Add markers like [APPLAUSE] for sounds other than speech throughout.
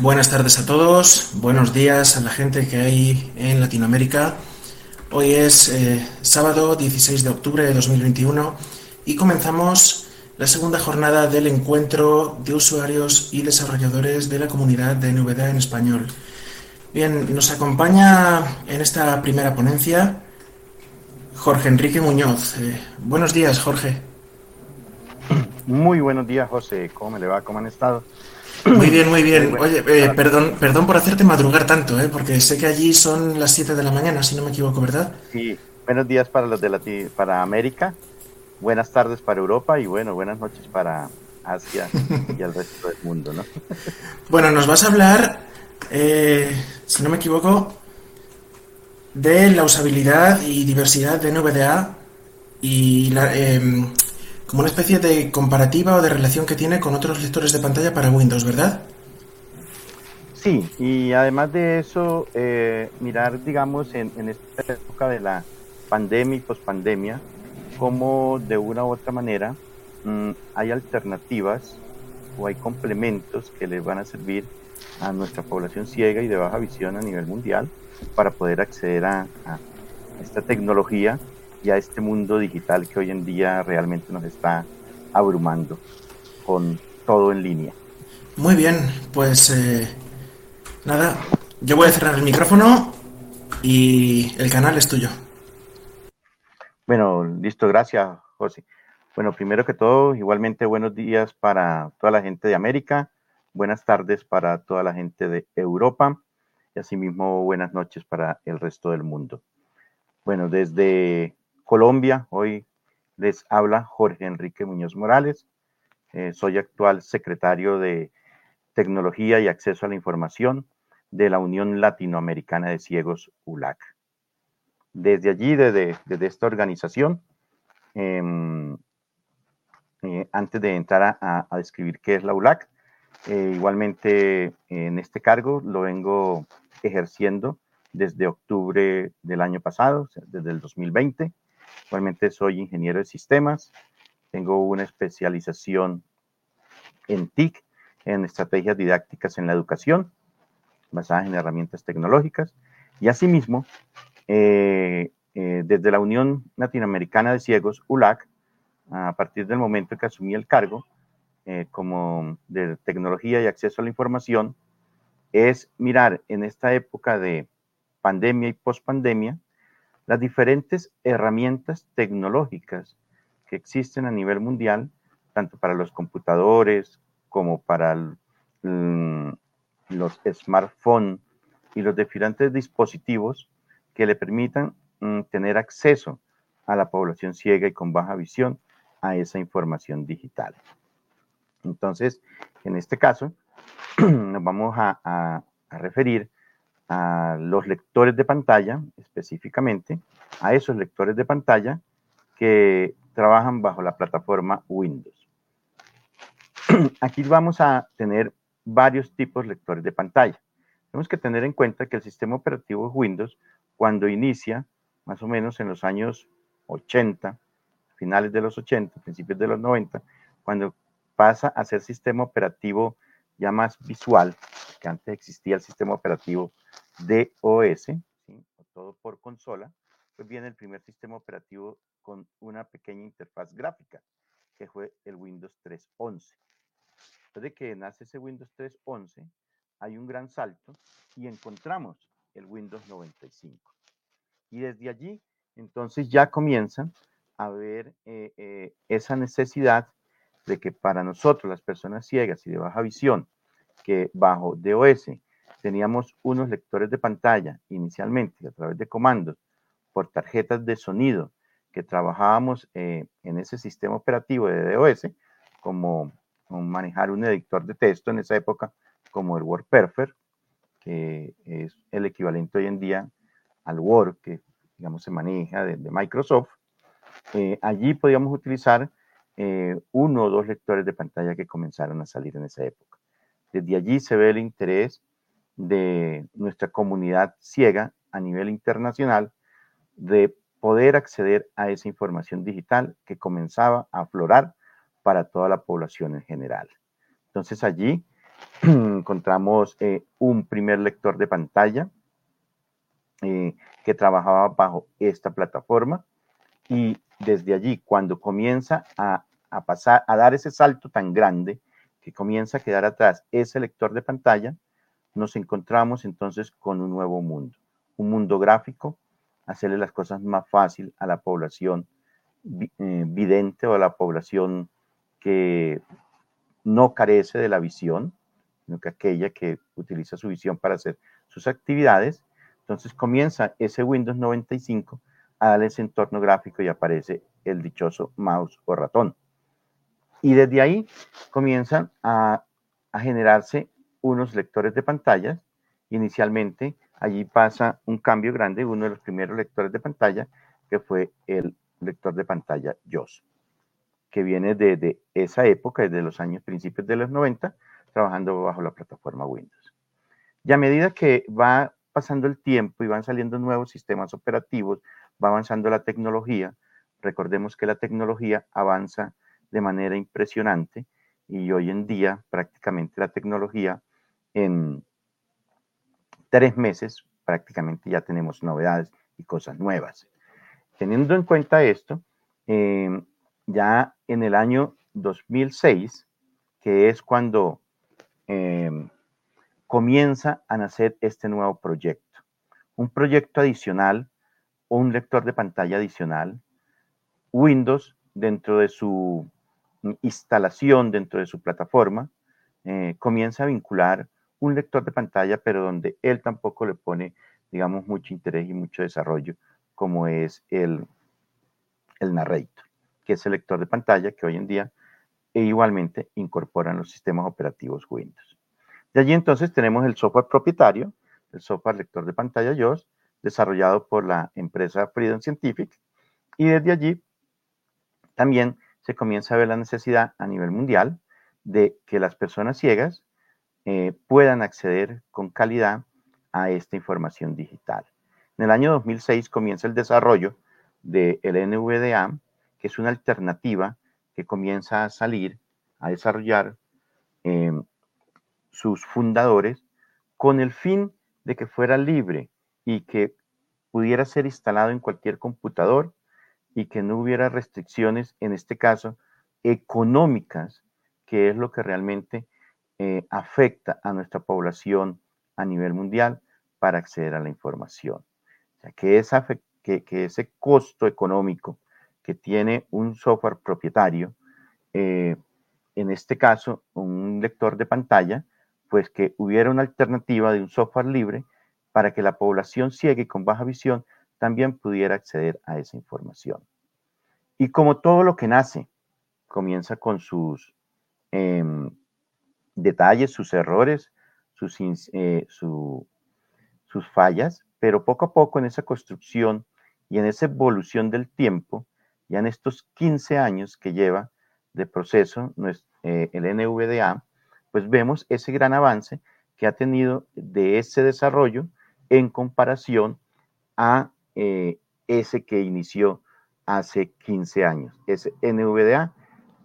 Buenas tardes a todos, buenos días a la gente que hay en Latinoamérica. Hoy es eh, sábado 16 de octubre de 2021 y comenzamos la segunda jornada del encuentro de usuarios y desarrolladores de la comunidad de NVDA en español. Bien, nos acompaña en esta primera ponencia Jorge Enrique Muñoz. Eh, buenos días, Jorge. Muy buenos días, José. ¿Cómo me le va? ¿Cómo han estado? Muy bien, muy bien. Oye, eh, perdón, perdón por hacerte madrugar tanto, ¿eh? porque sé que allí son las 7 de la mañana, si no me equivoco, ¿verdad? Sí, buenos días para los de para América, buenas tardes para Europa y bueno, buenas noches para Asia [LAUGHS] y el resto del mundo, ¿no? [LAUGHS] bueno, nos vas a hablar, eh, si no me equivoco, de la usabilidad y diversidad de NVDA y la, em, como una especie de comparativa o de relación que tiene con otros lectores de pantalla para Windows, ¿verdad? Sí, y además de eso, eh, mirar, digamos, en, esta época de la pandemia y pospandemia, cómo de una u otra manera mm, hay alternativas o hay complementos que les van a servir a nuestra población ciega y de baja visión a nivel mundial para poder acceder a esta tecnología y a este mundo digital que hoy en día realmente nos está abrumando con todo en línea. Muy bien, pues eh, nada, yo voy a cerrar el micrófono y el canal es tuyo. Bueno, listo, gracias, José. Bueno, primero que todo, igualmente buenos días para toda la gente de América, buenas tardes para toda la gente de Europa y asimismo buenas noches para el resto del mundo. Bueno, desde Colombia. Hoy les habla Jorge Enrique Muñoz Morales. Eh, soy actual secretario de Tecnología y Acceso a la Información de la Unión Latinoamericana de Ciegos, ULAC. Desde allí, desde, esta organización, em, eh, antes de entrar a, describir qué es la ULAC, eh, igualmente en este cargo lo vengo ejerciendo desde octubre del año pasado, desde el 2020. Actualmente soy ingeniero de sistemas, tengo una especialización en TIC, en estrategias didácticas en la educación, basadas en herramientas tecnológicas, y asimismo, eh, eh, desde la Unión Latinoamericana de Ciegos, ULAC, a partir del momento que asumí el cargo eh, como de tecnología y acceso a la información, es mirar en esta época de pandemia y pospandemia, las diferentes herramientas tecnológicas que existen a nivel mundial, tanto para los computadores como para mm, los smartphones y los diferentes dispositivos que le permitan mm, tener acceso a la población ciega y con baja visión a esa información digital. Entonces, en este caso, [CLEARS THROAT] nos vamos a referir a los lectores de pantalla, específicamente, a esos lectores de pantalla que trabajan bajo la plataforma Windows. [CLEARS THROAT] Aquí vamos a tener varios tipos de lectores de pantalla. Tenemos que tener en cuenta que el sistema operativo Windows, cuando inicia, más o menos en los años 80, finales de los 80, principios de los 90, cuando pasa a ser sistema operativo ya más visual, que antes existía el sistema operativo DOS, todo por consola, pues viene el primer sistema operativo con una pequeña interfaz gráfica, que fue el Windows 3.11. Después de que nace ese Windows 3.11, hay un gran salto y encontramos el Windows 95. Y desde allí, entonces ya comienzan a ver eh, eh, esa necesidad de que para nosotros, las personas ciegas y de baja visión, que bajo DOS teníamos unos lectores de pantalla inicialmente a través de comandos por tarjetas de sonido que trabajábamos eh, en ese sistema operativo de DOS, como, manejar un editor de texto en esa época, como el WordPerfect, que es el equivalente hoy en día al Word que, digamos, se maneja de, Microsoft. Eh, allí podíamos utilizar eh, uno o dos lectores de pantalla que comenzaron a salir en esa época. Desde allí se ve el interés de nuestra comunidad ciega a nivel internacional de poder acceder a esa información digital que comenzaba a aflorar para toda la población en general. Entonces allí [CLEARS THROAT] encontramos eh, un primer lector de pantalla eh, que trabajaba bajo esta plataforma y desde allí, cuando comienza a, a, pasar, a dar ese salto tan grande, que comienza a quedar atrás ese lector de pantalla, nos encontramos entonces con un nuevo mundo, un mundo gráfico, hacerle las cosas más fácil a la población eh, vidente o a la población que no carece de la visión, sino que aquella que utiliza su visión para hacer sus actividades. Entonces comienza ese Windows 95 a darle ese entorno gráfico y aparece el dichoso mouse o ratón. Y desde ahí comienzan a, a generarse unos lectores de pantallas. Inicialmente allí pasa un cambio grande, uno de los primeros lectores de pantalla, que fue el lector de pantalla JOS, que viene desde esa época, desde los años principios de los 90, trabajando bajo la plataforma Windows. Y a medida que va pasando el tiempo y van saliendo nuevos sistemas operativos, va avanzando la tecnología, recordemos que la tecnología avanza de manera impresionante y hoy en día prácticamente la tecnología en tres meses prácticamente ya tenemos novedades y cosas nuevas. Teniendo en cuenta esto, em, ya en el año 2006, que es cuando em, comienza a nacer este nuevo proyecto. Un proyecto adicional, un lector de pantalla adicional, Windows dentro de su instalación, dentro de su plataforma, eh, comienza a vincular un lector de pantalla, pero donde él tampoco le pone, digamos, mucho interés y mucho desarrollo, como es el, el narrator, que es el lector de pantalla que hoy en día e igualmente incorporan los sistemas operativos Windows. De allí entonces tenemos el software propietario, el software lector de pantalla JOS, desarrollado por la empresa Freedom Scientific, y desde allí también se comienza a ver la necesidad a nivel mundial de que las personas ciegas eh, puedan acceder con calidad a esta información digital. En el año 2006 comienza el desarrollo del NVDA, que es una alternativa que comienza a salir, a desarrollar em, sus fundadores con el fin de que fuera libre y que pudiera ser instalado en cualquier computador y que no hubiera restricciones, en este caso, económicas, que es lo que realmente eh, afecta a nuestra población a nivel mundial para acceder a la información. O sea, que, esa, que, ese costo económico que tiene un software propietario, eh, en este caso un lector de pantalla, pues que hubiera una alternativa de un software libre para que la población ciega y con baja visión también pudiera acceder a esa información. Y como todo lo que nace comienza con sus em, detalles, sus errores, sus, eh, sus fallas, pero poco a poco en esa construcción y en esa evolución del tiempo, ya en estos 15 años que lleva de proceso eh, el NVDA, pues vemos ese gran avance que ha tenido de ese desarrollo en comparación a eh, ese que inició hace 15 años, ese NVDA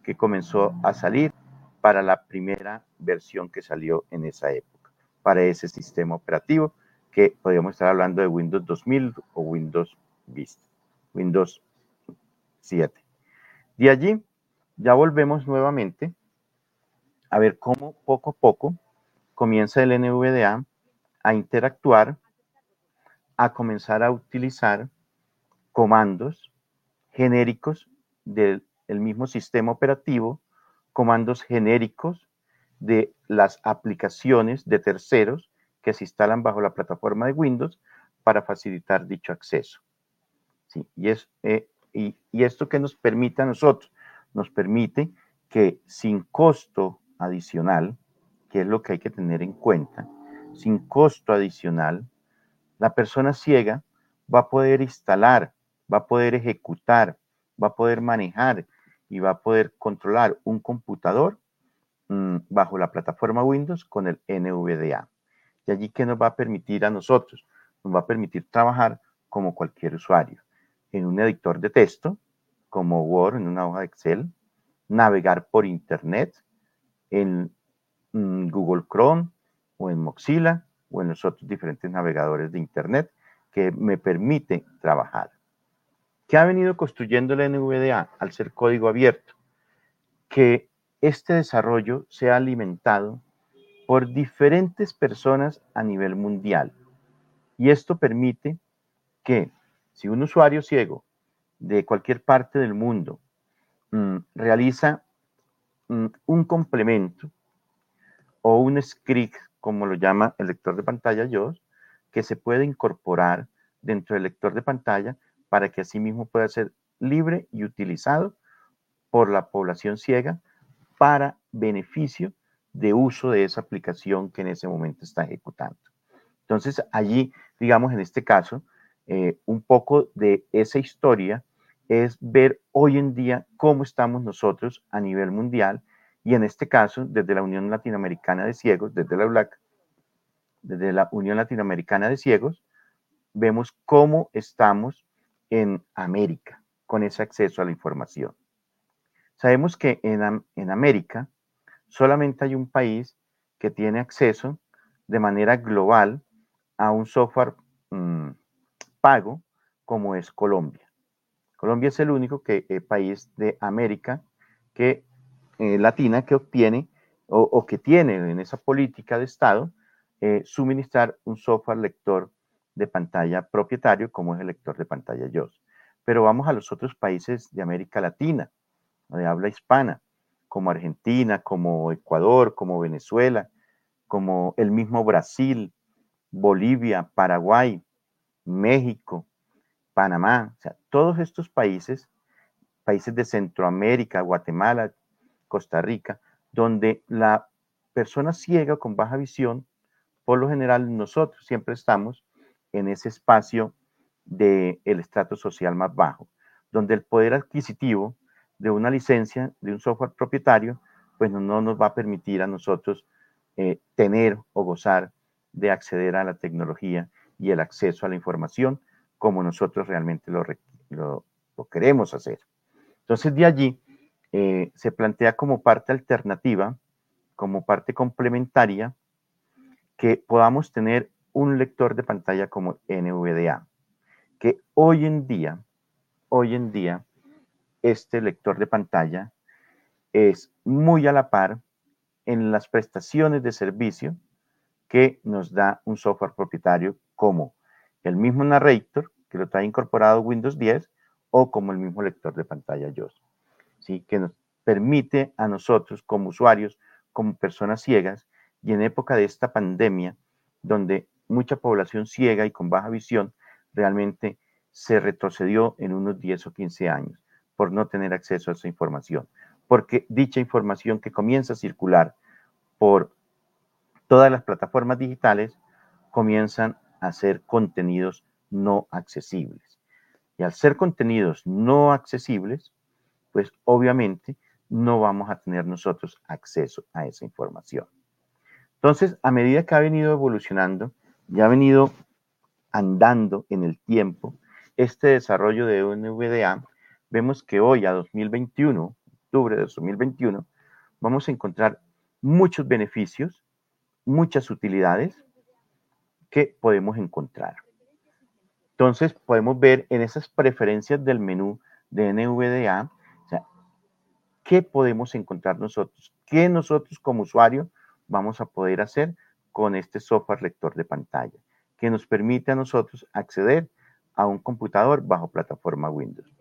que comenzó a salir para la primera versión que salió en esa época, para ese sistema operativo que podríamos estar hablando de Windows 2000 o Windows Vista, Windows 7. De allí ya volvemos nuevamente a ver cómo poco a poco comienza el NVDA a interactuar, a comenzar a utilizar comandos genéricos del mismo sistema operativo comandos genéricos de las aplicaciones de terceros que se instalan bajo la plataforma de Windows para facilitar dicho acceso. ¿Sí? Eh, y, y esto que nos permite a nosotros, nos permite que sin costo adicional, que es lo que hay que tener en cuenta, sin costo adicional, la persona ciega va a poder instalar, va a poder ejecutar, va a poder manejar y va a poder controlar un computador mm, bajo la plataforma Windows con el NVDA. Y allí que nos va a permitir a nosotros, nos va a permitir trabajar como cualquier usuario, en un editor de texto, como Word, en una hoja de Excel, navegar por Internet, en mm, Google Chrome o en Mozilla o en los otros diferentes navegadores de Internet que me permite trabajar. ¿Qué ha venido construyendo la NVDA al ser código abierto? Que este desarrollo sea alimentado por diferentes personas a nivel mundial. Y esto permite que si un usuario ciego de cualquier parte del mundo mm, realiza mm, un complemento o un script, como lo llama el lector de pantalla JOS, que se puede incorporar dentro del lector de pantalla para que asimismo pueda ser libre y utilizado por la población ciega para beneficio de uso de esa aplicación que en ese momento está ejecutando. Entonces, allí, digamos, en este caso, eh, un poco de esa historia es ver hoy en día cómo estamos nosotros a nivel mundial y en este caso desde la Unión Latinoamericana de Ciegos, desde la ULAC, desde la Unión Latinoamericana de Ciegos, vemos cómo estamos en América con ese acceso a la información. Sabemos que en, en América solamente hay un país que tiene acceso de manera global a un software mm, pago como es Colombia. Colombia es el único que, eh, país de América que, eh, latina que obtiene o, que tiene en esa política de Estado eh, suministrar un software lector de pantalla propietario como es el lector de pantalla JOS. Pero vamos a los otros países de América Latina, de habla hispana, como Argentina, como Ecuador, como Venezuela, como el mismo Brasil, Bolivia, Paraguay, México, Panamá, o sea, todos estos países, países de Centroamérica, Guatemala, Costa Rica, donde la persona ciega con baja visión, por lo general nosotros siempre estamos en ese espacio del el estrato social más bajo, donde el poder adquisitivo de una licencia, de un software propietario, pues no, nos va a permitir a nosotros eh, tener o gozar de acceder a la tecnología y el acceso a la información como nosotros realmente lo, lo, queremos hacer. Entonces, de allí eh, se plantea como parte alternativa, como parte complementaria, que podamos tener un lector de pantalla como NVDA, que hoy en día, hoy en día, este lector de pantalla es muy a la par en las prestaciones de servicio que nos da un software propietario como el mismo narrator que lo trae incorporado Windows 10 o como el mismo lector de pantalla JOS, que nos permite a nosotros como usuarios, como personas ciegas, y en época de esta pandemia, donde mucha población ciega y con baja visión realmente se retrocedió en unos 10 o 15 años por no tener acceso a esa información, porque dicha información que comienza a circular por todas las plataformas digitales comienzan a ser contenidos no accesibles. Y al ser contenidos no accesibles, pues obviamente no vamos a tener nosotros acceso a esa información. Entonces, a medida que ha venido evolucionando y ha venido andando en el tiempo este desarrollo de NVDA, vemos que hoy a 2021, octubre de 2021, vamos a encontrar muchos beneficios, muchas utilidades que podemos encontrar. Entonces, podemos ver en esas preferencias del menú de NVDA, qué podemos encontrar nosotros, qué nosotros como usuario vamos a poder hacer con este software lector de pantalla, que nos permite a nosotros acceder a un computador bajo plataforma Windows.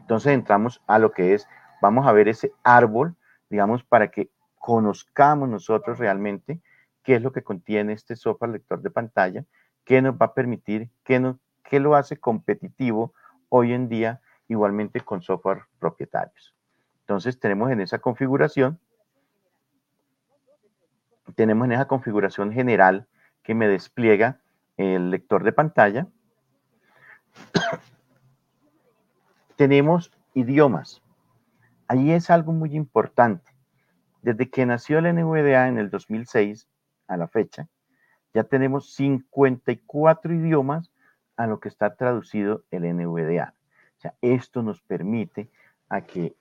Entonces entramos a lo que es, vamos a ver ese árbol, digamos, para que conozcamos nosotros realmente qué es lo que contiene este software lector de pantalla, qué nos va a permitir, qué, no, qué lo hace competitivo hoy en día igualmente con software propietarios. Entonces tenemos en esa configuración, tenemos en esa configuración general que me despliega el lector de pantalla. [COUGHS] tenemos idiomas. Ahí es algo muy importante. Desde que nació el NVDA en el 2006, a la fecha, ya tenemos 54 idiomas a lo que está traducido el NVDA. Sea, esto nos permite a que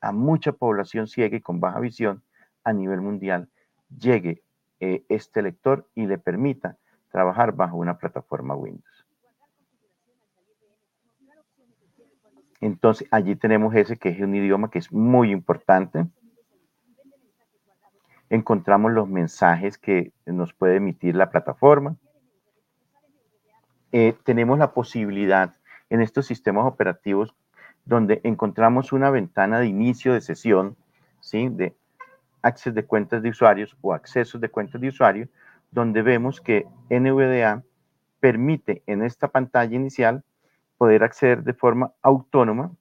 a mucha población ciega y con baja visión a nivel mundial llegue eh, este lector y le permita trabajar bajo una plataforma Windows. Entonces, allí tenemos ese que es un idioma que es muy importante. Encontramos los mensajes que nos puede emitir la plataforma. Eh, tenemos la posibilidad en estos sistemas operativos donde encontramos una ventana de inicio de sesión, ¿sí? de acceso de cuentas de usuarios o accesos de cuentas de usuario, donde vemos que NVDA permite en esta pantalla inicial poder acceder de forma autónoma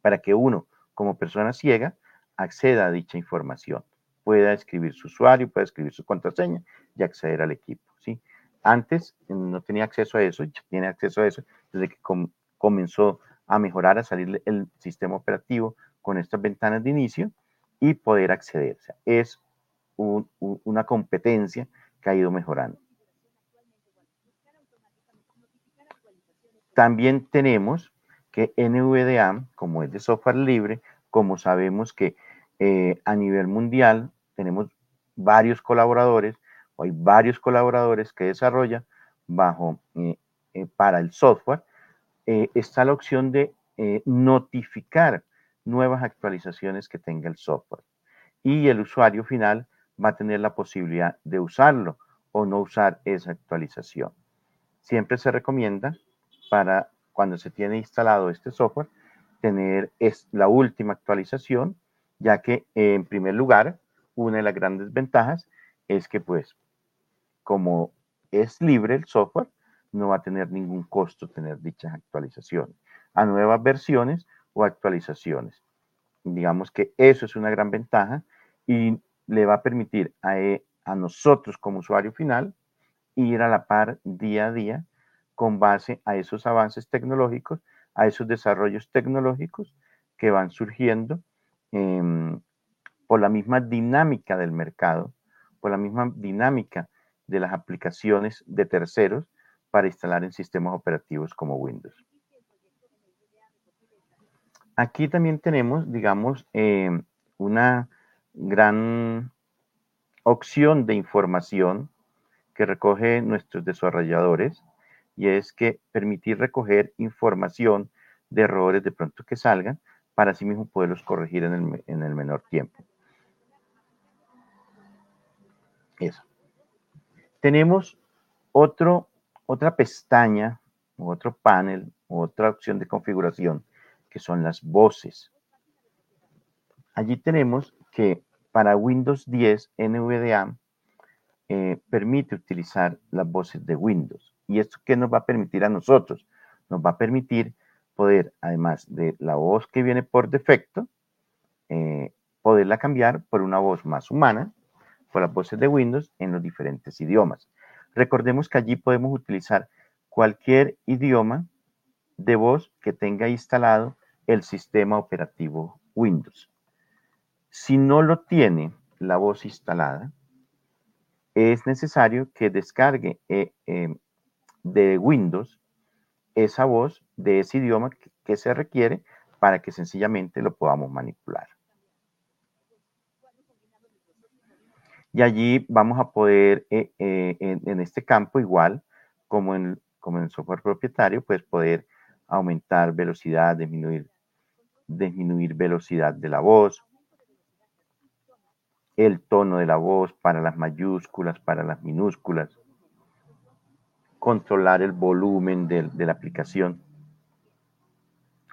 para que uno, como persona ciega, acceda a dicha información. Pueda escribir su usuario, pueda escribir su contraseña y acceder al equipo. Antes no tenía acceso a eso, ya tiene acceso a eso desde que comenzó a mejorar, a salir el sistema operativo con estas ventanas de inicio y poder acceder. es una competencia que ha ido mejorando. También tenemos que NVDA, como es de software libre, como sabemos que eh, a nivel mundial tenemos varios colaboradores, hay varios colaboradores que desarrollan bajo eh, eh, para el software, está la opción de notificar nuevas actualizaciones que tenga el software. Y el usuario final va a tener la posibilidad de usarlo o no usar esa actualización. Siempre se recomienda para cuando se tiene instalado este software, tener es la última actualización, ya que en primer lugar, una de las grandes ventajas es que pues como es libre el software, no va a tener ningún costo tener dichas actualizaciones a nuevas versiones o actualizaciones. Digamos que eso es una gran ventaja y le va a permitir a, e, a nosotros como usuario final ir a la par día a día con base a esos avances tecnológicos, a esos desarrollos tecnológicos que van surgiendo em, por la misma dinámica del mercado, por la misma dinámica de las aplicaciones de terceros para instalar en sistemas operativos como Windows. Aquí también tenemos, digamos, em, una gran opción de información que recoge nuestros desarrolladores y es que permitir recoger información de errores de pronto que salgan para así mismo poderlos corregir en el, en el menor tiempo. Eso. Tenemos otro, otra pestaña, otro panel, otra opción de configuración, que son las voces. Allí tenemos que para Windows 10 NVDA eh, permite utilizar las voces de Windows. ¿Y esto qué nos va a permitir a nosotros? Nos va a permitir poder, además de la voz que viene por defecto, eh, poderla cambiar por una voz más humana, las voces de Windows en los diferentes idiomas. Recordemos que allí podemos utilizar cualquier idioma de voz que tenga instalado el sistema operativo Windows. Si no lo tiene la voz instalada, es necesario que descargue eh, em, de Windows esa voz de ese idioma que, se requiere para que sencillamente lo podamos manipular. Y allí vamos a poder, eh, eh, en, este campo igual, como en, como en el software propietario, pues poder aumentar velocidad, disminuir, disminuir velocidad de la voz, el tono de la voz para las mayúsculas, para las minúsculas, controlar el volumen de, la aplicación.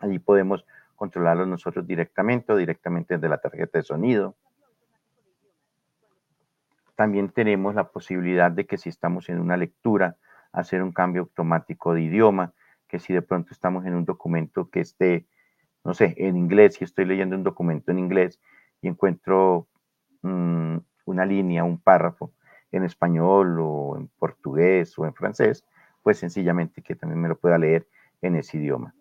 Allí podemos controlarlo nosotros directamente o directamente desde la tarjeta de sonido. También tenemos la posibilidad de que si estamos en una lectura, hacer un cambio automático de idioma, que si de pronto estamos en un documento que esté, no sé, en inglés, si estoy leyendo un documento en inglés y encuentro mm, una línea, un párrafo, en español o en portugués o en francés, pues sencillamente que también me lo pueda leer en ese idioma.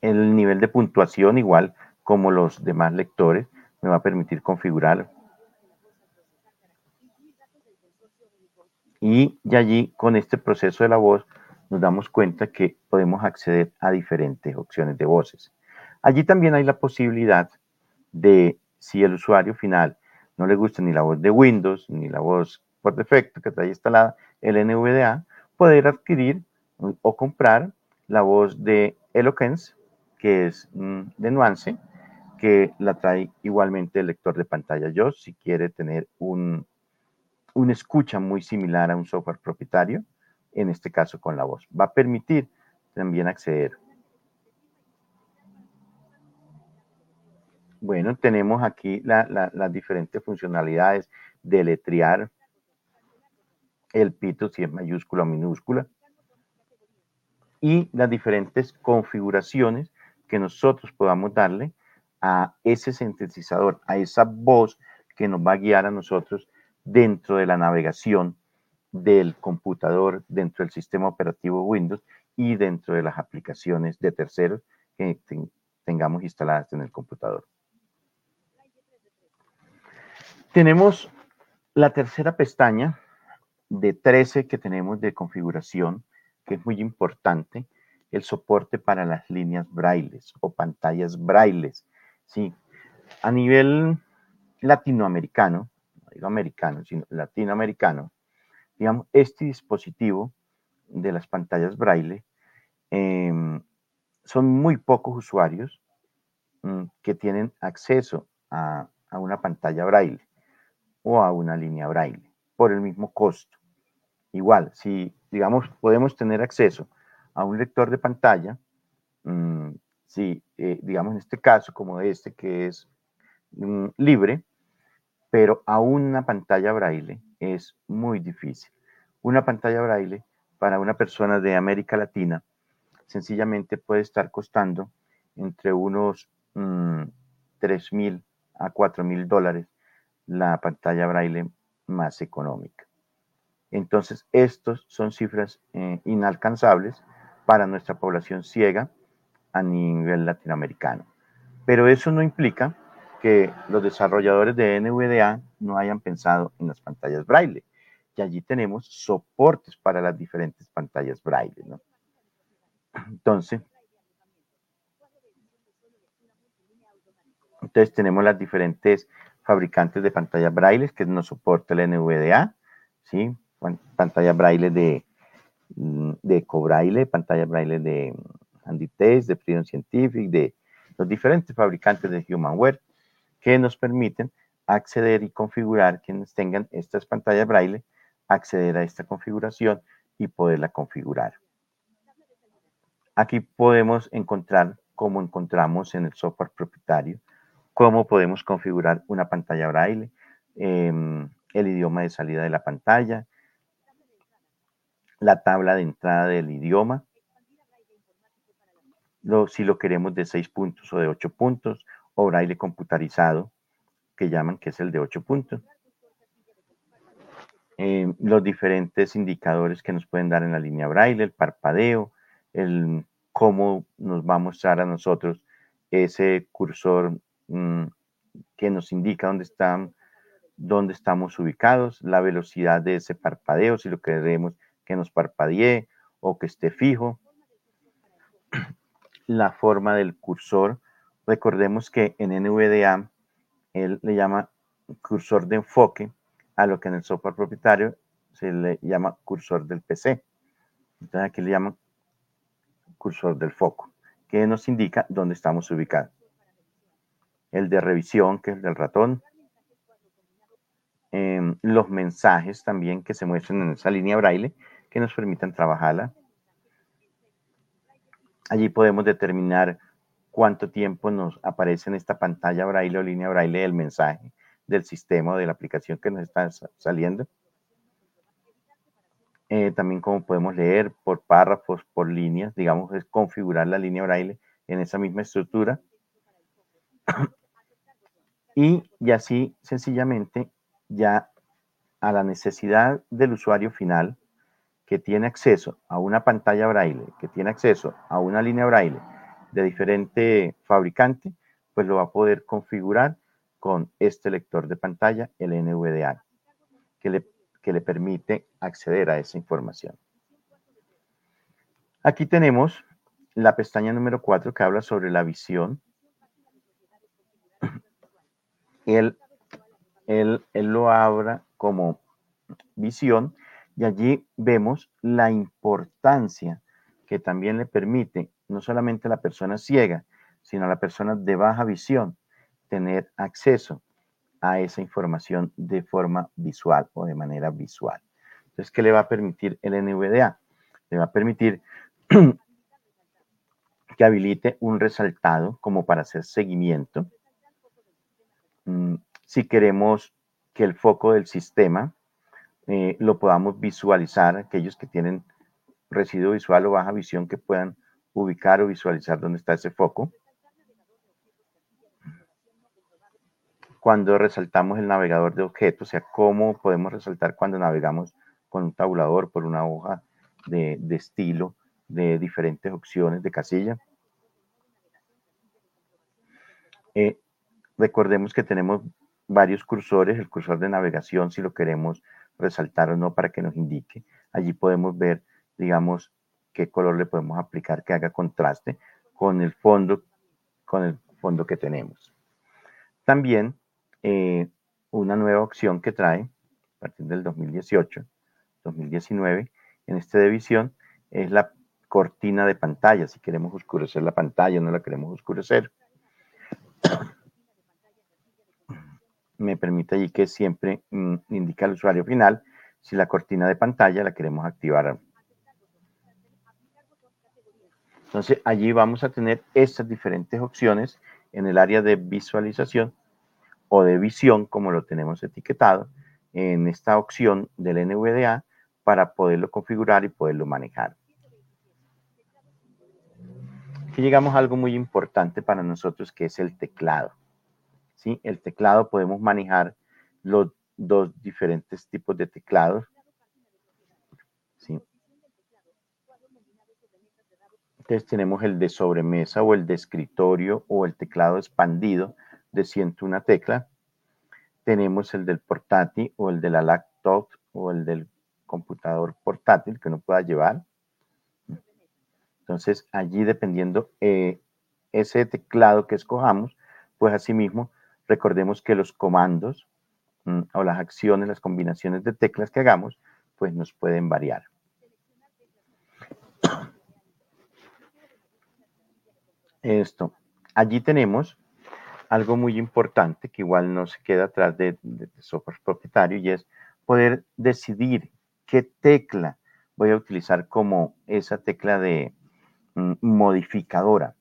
El nivel de puntuación, igual como los demás lectores, me va a permitir configurar. Y, y allí, con este proceso de la voz, nos damos cuenta que podemos acceder a diferentes opciones de voces. Allí también hay la posibilidad de si el usuario final no le gusta ni la voz de Windows ni la voz por defecto que trae instalada el NVDA, poder adquirir o comprar la voz de Eloquence, que es mm, de Nuance, que la trae igualmente el lector de pantalla. Yo, si quiere tener un, un escucha muy similar a un software propietario, en este caso con la voz, va a permitir también acceder. Bueno, tenemos aquí las diferentes funcionalidades de letrear el pito si es mayúscula o minúscula y las diferentes configuraciones que nosotros podamos darle a ese sintetizador, a esa voz que nos va a guiar a nosotros dentro de la navegación del computador, dentro del sistema operativo Windows y dentro de las aplicaciones de terceros que tengamos instaladas en el computador. Tenemos la tercera pestaña de 13 que tenemos de configuración, que es muy importante, el soporte para las líneas brailles o pantallas brailles. Sí, a nivel latinoamericano, no digo americano, sino latinoamericano, digamos, este dispositivo de las pantallas braille em, son muy pocos usuarios mm, que tienen acceso a, una pantalla braille o a una línea braille por el mismo costo. Igual, si, digamos, podemos tener acceso a un lector de pantalla, mm, si, eh, digamos, en este caso, como este, que es mm, libre, pero a una pantalla braille es muy difícil. Una pantalla braille para una persona de América Latina sencillamente puede estar costando entre unos 3 mm, mil a 4 mil dólares la pantalla braille más económica. Entonces, estos son cifras eh, inalcanzables para nuestra población ciega a nivel latinoamericano. Pero eso no implica que los desarrolladores de NVDA no hayan pensado en las pantallas braille. Y allí tenemos soportes para las diferentes pantallas braille. ¿no? Entonces, entonces tenemos las diferentes fabricantes de pantallas braille que nos soporta el NVDA, ¿sí? pantalla braille de, mm, de Cobraille, pantalla braille de Test, de Freedom Scientific, de los diferentes fabricantes de Humanware que nos permiten acceder y configurar, quienes tengan estas pantallas braille, acceder a esta configuración y poderla configurar. Aquí podemos encontrar, como encontramos en el software propietario, cómo podemos configurar una pantalla braille, em, el idioma de salida de la pantalla, la tabla de entrada del idioma, si lo queremos de 6 puntos o de 8 puntos, o braille computarizado, que llaman que es el de 8 puntos. Eh, los diferentes indicadores que nos pueden dar en la línea braille, el parpadeo, el cómo nos va a mostrar a nosotros ese cursor mm, que nos indica dónde están, dónde estamos ubicados, la velocidad de ese parpadeo, si lo queremos que nos parpadee o que esté fijo. La forma del cursor, recordemos que en NVDA él le llama cursor de enfoque a lo que en el software propietario se le llama cursor del PC. Entonces aquí le llaman cursor del foco, que nos indica dónde estamos ubicados. El de revisión, que es el del ratón. Em, los mensajes también que se muestran en esa línea braille, que nos permitan trabajarla. Allí podemos determinar cuánto tiempo nos aparece en esta pantalla braille o línea braille el mensaje del sistema o de la aplicación que nos está saliendo. Eh, también como podemos leer por párrafos, por líneas, digamos, es configurar la línea braille en esa misma estructura. [CLEARS THROAT] y, y así, sencillamente, ya a la necesidad del usuario final, que tiene acceso a una pantalla braille, que tiene acceso a una línea braille de diferente fabricante, pues lo va a poder configurar con este lector de pantalla, el NVDA, que le, que le permite acceder a esa información. Aquí tenemos la pestaña número 4 que habla sobre la visión. él, él, él lo abra como visión y allí vemos la importancia que también le permite no solamente a la persona ciega, sino a la persona de baja visión tener acceso a esa información de forma visual o de manera visual. Entonces, ¿qué le va a permitir el NVDA? Le va a permitir [CLEARS THROAT] que habilite un resaltado como para hacer seguimiento. Mm, si queremos que el foco del sistema eh, lo podamos visualizar, aquellos que tienen residuo visual o baja visión que puedan ubicar o visualizar dónde está ese foco. Cuando resaltamos el navegador de objetos, o sea, cómo podemos resaltar cuando navegamos con un tabulador por una hoja de, estilo de diferentes opciones de casilla. Eh, recordemos que tenemos varios cursores, el cursor de navegación, si lo queremos resaltar o no para que nos indique. Allí podemos ver, digamos, qué color le podemos aplicar que haga contraste con el fondo, con el fondo que tenemos. También eh, una nueva opción que trae a partir del 2018, 2019, en esta división es la cortina de pantalla. Si queremos oscurecer la pantalla, no la queremos oscurecer. Me permite allí que siempre mm, indica al usuario final si la cortina de pantalla la queremos activar. Entonces allí vamos a tener estas diferentes opciones en el área de visualización o de visión, como lo tenemos etiquetado, en esta opción del NVDA para poderlo configurar y poderlo manejar. Aquí llegamos a algo muy importante para nosotros que es el teclado. El teclado podemos manejar los dos diferentes tipos de teclados. ¿sí? Entonces tenemos el de sobremesa o el de escritorio o el teclado expandido de 101 tecla. Tenemos el del portátil o el de la laptop o el del computador portátil que uno pueda llevar. Entonces allí dependiendo eh, ese teclado que escojamos, pues asimismo Recordemos que los comandos mm, o las acciones, las combinaciones de teclas que hagamos, pues nos pueden variar. Esto. Allí tenemos algo muy importante que igual no se queda atrás de, software propietario y es poder decidir qué tecla voy a utilizar como esa tecla de mm, modificadora.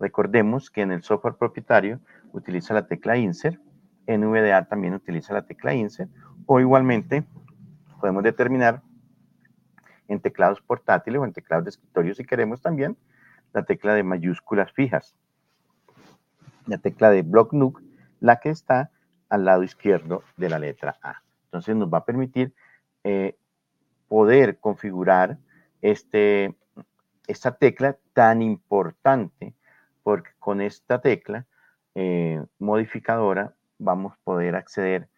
Recordemos que en el software propietario utiliza la tecla Insert, NVDA también utiliza la tecla Insert, o igualmente podemos determinar en teclados portátiles o en teclados de escritorio si queremos también la tecla de mayúsculas fijas, la tecla de Block Nuke, la que está al lado izquierdo de la letra A. Entonces nos va a permitir eh, poder configurar este, esta tecla tan importante, porque con esta tecla eh, modificadora vamos a poder acceder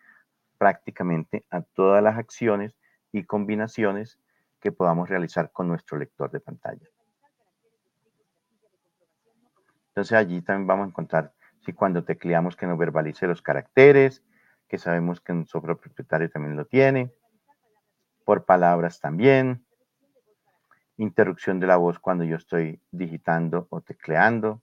prácticamente a todas las acciones y combinaciones que podamos realizar con nuestro lector de pantalla. Entonces allí también vamos a encontrar si cuando tecleamos que nos verbalice los caracteres, que sabemos que nuestro propietario también lo tiene, por palabras también, interrupción de la voz cuando yo estoy digitando o tecleando,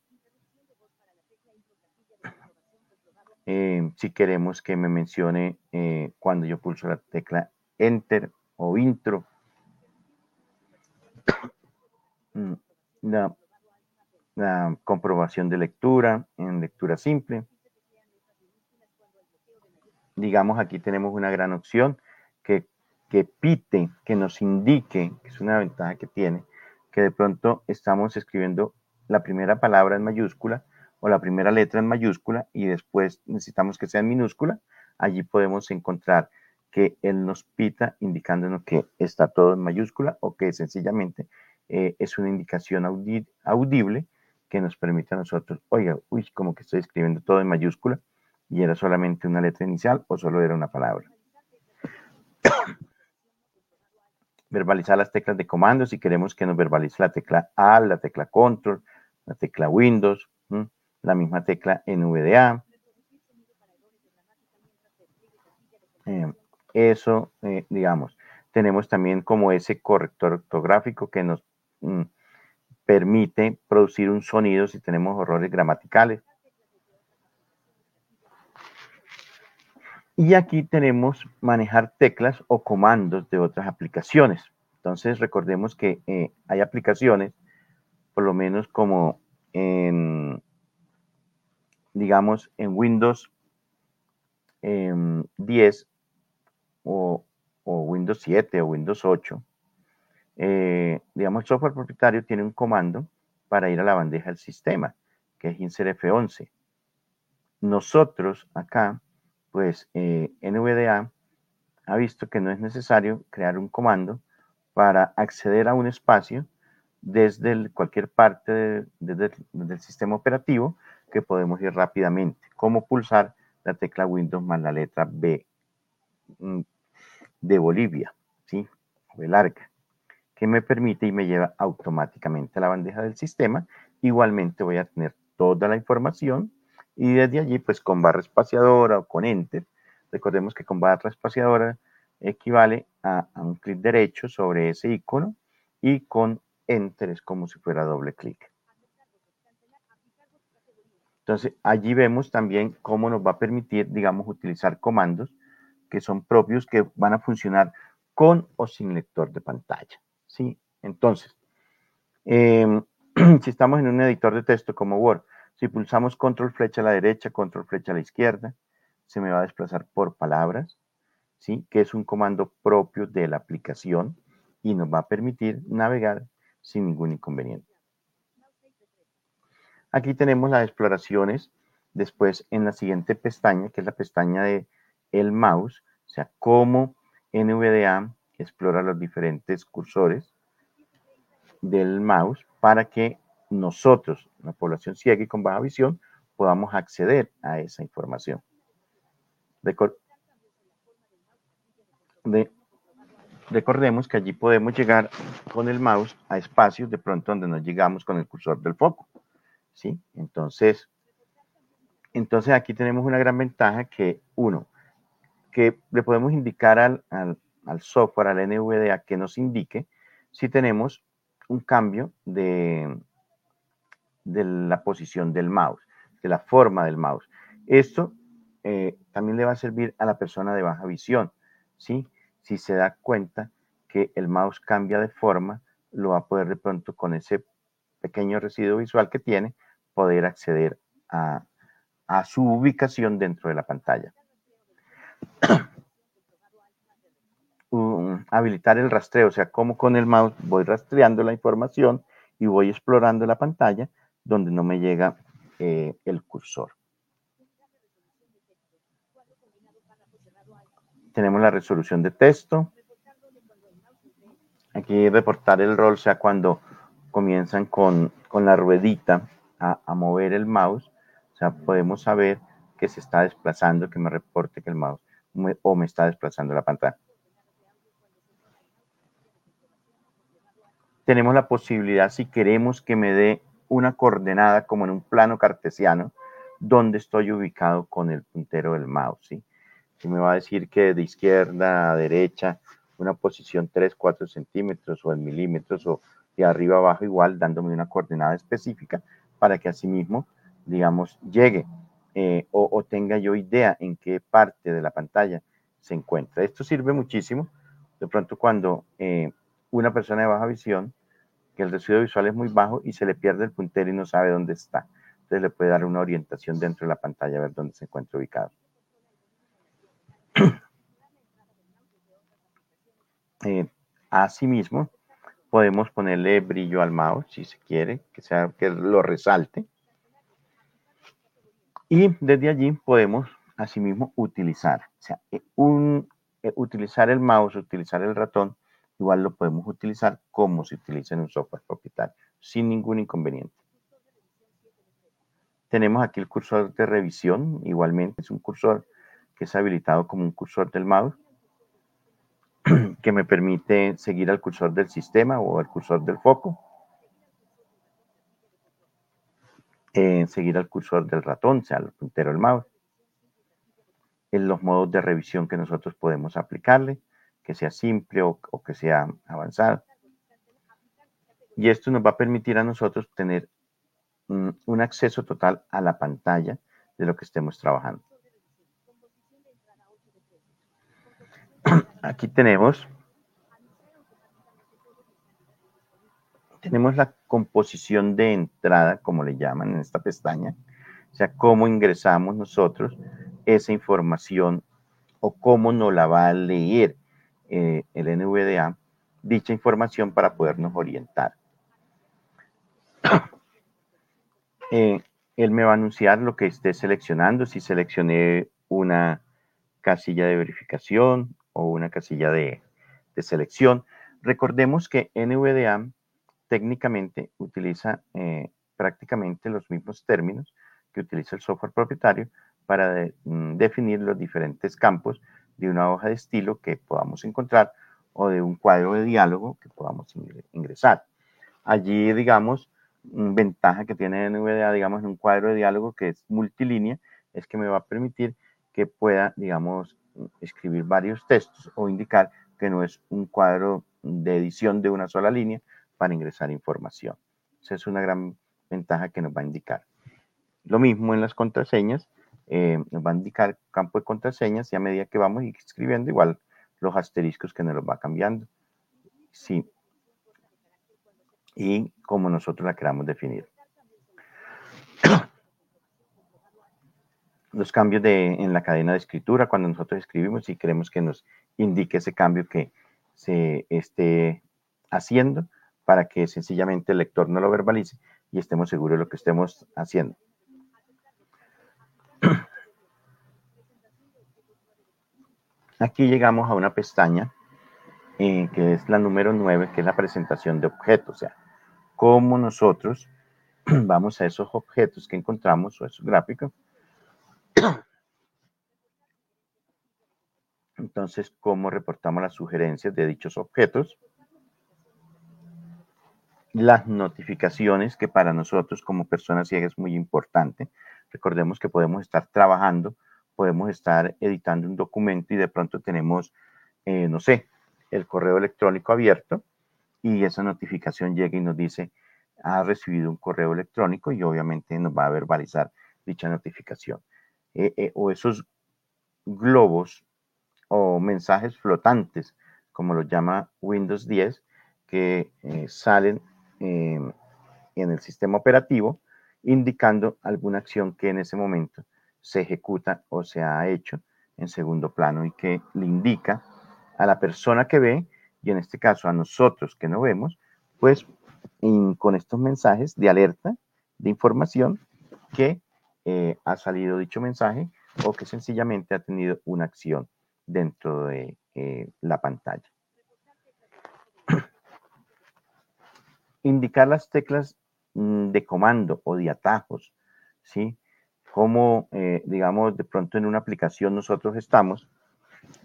Eh, si queremos que me mencione eh, cuando yo pulso la tecla Enter o Intro. Mm, la, la, comprobación de lectura en lectura simple. Digamos, aquí tenemos una gran opción que, que pite, que nos indique, que es una ventaja que tiene, que de pronto estamos escribiendo la primera palabra en mayúscula o la primera letra en mayúscula y después necesitamos que sea en minúscula, allí podemos encontrar que él nos pita indicándonos que está todo en mayúscula o que sencillamente eh, es una indicación audible que nos permite a nosotros, oiga, uy, como que estoy escribiendo todo en mayúscula y era solamente una letra inicial o solo era una palabra. [COUGHS] verbalizar las teclas de comando si queremos que nos verbalice la tecla Alt, la tecla Control, la tecla Windows, la misma tecla NVDA. Eh, eso, eh, digamos, tenemos también como ese corrector ortográfico que nos mm, permite producir un sonido si tenemos errores gramaticales. Y aquí tenemos manejar teclas o comandos de otras aplicaciones. Entonces recordemos que eh, hay aplicaciones, por lo menos como en, digamos, en Windows 10 o, Windows 7 o Windows 8, eh, digamos, el software propietario tiene un comando para ir a la bandeja del sistema, que es insert F11. Nosotros acá, pues eh, NVDA ha visto que no es necesario crear un comando para acceder a un espacio desde cualquier parte del sistema operativo que podemos ir rápidamente, como pulsar la tecla Windows más la letra B mm, de Bolivia, ¿sí? O larga, que me permite y me lleva automáticamente a la bandeja del sistema. Igualmente voy a tener toda la información y desde allí, pues con barra espaciadora o con Enter, recordemos que con barra espaciadora equivale a un clic derecho sobre ese icono y con Enter es como si fuera doble clic. Entonces, allí vemos también cómo nos va a permitir, digamos, utilizar comandos que son propios que van a funcionar con o sin lector de pantalla. ¿sí? Entonces, em, [CLEARS THROAT] si estamos en un editor de texto como Word, si pulsamos control flecha a la derecha, control flecha a la izquierda, se me va a desplazar por palabras, ¿sí? que es un comando propio de la aplicación y nos va a permitir navegar sin ningún inconveniente. Aquí tenemos las exploraciones. Después, en la siguiente pestaña, que es la pestaña de el mouse, o sea, cómo NVDA explora los diferentes cursores del mouse para que nosotros, la población ciega y con baja visión, podamos acceder a esa información. recordemos que allí podemos llegar con el mouse a espacios de pronto donde no llegamos con el cursor del foco. ¿Sí? Entonces, entonces aquí tenemos una gran ventaja que, uno, que le podemos indicar al, software, al NVDA, que nos indique si tenemos un cambio de, de la posición del mouse, de la forma del mouse. Esto eh, también le va a servir a la persona de baja visión, ¿sí? Si se da cuenta que el mouse cambia de forma, lo va a poder de pronto con ese pequeño residuo visual que tiene, poder acceder a, su ubicación dentro de la pantalla. [CLEARS THROAT] habilitar el rastreo, o sea, como con el mouse voy rastreando la información y voy explorando la pantalla donde no me llega eh, el cursor. Tenemos la resolución de texto. Aquí reportar el rol, o sea, cuando comienzan con, con la ruedita a, mover el mouse, o sea, podemos saber que se está desplazando, que me reporte que el mouse o me está desplazando la pantalla. Tenemos la posibilidad, si queremos que me dé una coordenada como en un plano cartesiano, donde estoy ubicado con el puntero del mouse, ¿sí? Si me va a decir que de izquierda a derecha, una posición 3, 4 centímetros o en milímetros o de arriba abajo igual, dándome una coordenada específica, para que asimismo, digamos, llegue eh, o, tenga yo idea en qué parte de la pantalla se encuentra. Esto sirve muchísimo, de pronto cuando eh, una persona de baja visión, que el residuo visual es muy bajo y se le pierde el puntero y no sabe dónde está. Entonces le puede dar una orientación dentro de la pantalla a ver dónde se encuentra ubicado. [CLEARS THROAT] Eh, asimismo, Podemos ponerle brillo al mouse si se quiere, que, sea, que lo resalte. Y desde allí podemos asimismo utilizar, o sea, eh, un, eh, utilizar el mouse, utilizar el ratón, igual lo podemos utilizar como se utiliza en un software propietario, sin ningún inconveniente. Tenemos aquí el cursor de revisión, igualmente es un cursor que es habilitado como un cursor del mouse [CLEARS THROAT] que me permite seguir al cursor del sistema o al cursor del foco. Eh, seguir al cursor del ratón, sea el puntero del mouse. en los modos de revisión que nosotros podemos aplicarle, que sea simple o, o que sea avanzado. Y esto nos va a permitir a nosotros tener un acceso total a la pantalla de lo que estemos trabajando. Aquí tenemos. Tenemos la composición de entrada, como le llaman en esta pestaña, o sea, cómo ingresamos nosotros esa información o cómo nos la va a leer eh, el NVDA dicha información para podernos orientar. [COUGHS] Eh, él me va a anunciar lo que esté seleccionando, si seleccioné una casilla de verificación o una casilla de, selección. Recordemos que NVDA técnicamente utiliza eh, prácticamente los mismos términos que utiliza el software propietario para mm, definir los diferentes campos de una hoja de estilo que podamos encontrar o de un cuadro de diálogo que podamos ingresar. Allí, digamos, ventaja que tiene NVDA, digamos, en un cuadro de diálogo que es multilínea, es que me va a permitir que pueda, digamos, escribir varios textos o indicar que no es un cuadro de edición de una sola línea, para ingresar información. Esa es una gran ventaja que nos va a indicar. Lo mismo en las contraseñas, eh, nos va a indicar campo de contraseñas y a medida que vamos escribiendo, igual los asteriscos que nos los va cambiando. Sí. Y como nosotros la queramos definir. Los cambios de, en la cadena de escritura, cuando nosotros escribimos y queremos que nos indique ese cambio que se esté haciendo, para que sencillamente el lector no lo verbalice y estemos seguros de lo que estemos haciendo. [CLEARS THROAT] Aquí llegamos a una pestaña eh, que es la número 9, que es la presentación de objetos, o sea, cómo nosotros [CLEARS THROAT] vamos a esos objetos que encontramos o esos gráficos. Entonces, cómo reportamos las sugerencias de dichos objetos las notificaciones, que para nosotros como personas ciegas es muy importante. Recordemos que podemos estar trabajando, podemos estar editando un documento y de pronto tenemos, eh, no sé, el correo electrónico abierto y esa notificación llega y nos dice, ha recibido un correo electrónico y obviamente nos va a verbalizar dicha notificación. Eh, eh, o esos globos o mensajes flotantes, como lo llama Windows 10, que salen Em, en el sistema operativo, indicando alguna acción que en ese momento se ejecuta o se ha hecho en segundo plano y que le indica a la persona que ve, y en este caso a nosotros que no vemos, pues con estos mensajes de alerta, de información, que eh, ha salido dicho mensaje o que sencillamente ha tenido una acción dentro de eh, la pantalla. [CLEARS THROAT] indicar las teclas mm, de comando o de atajos, ¿sí? Como, eh, digamos, de pronto en una aplicación nosotros estamos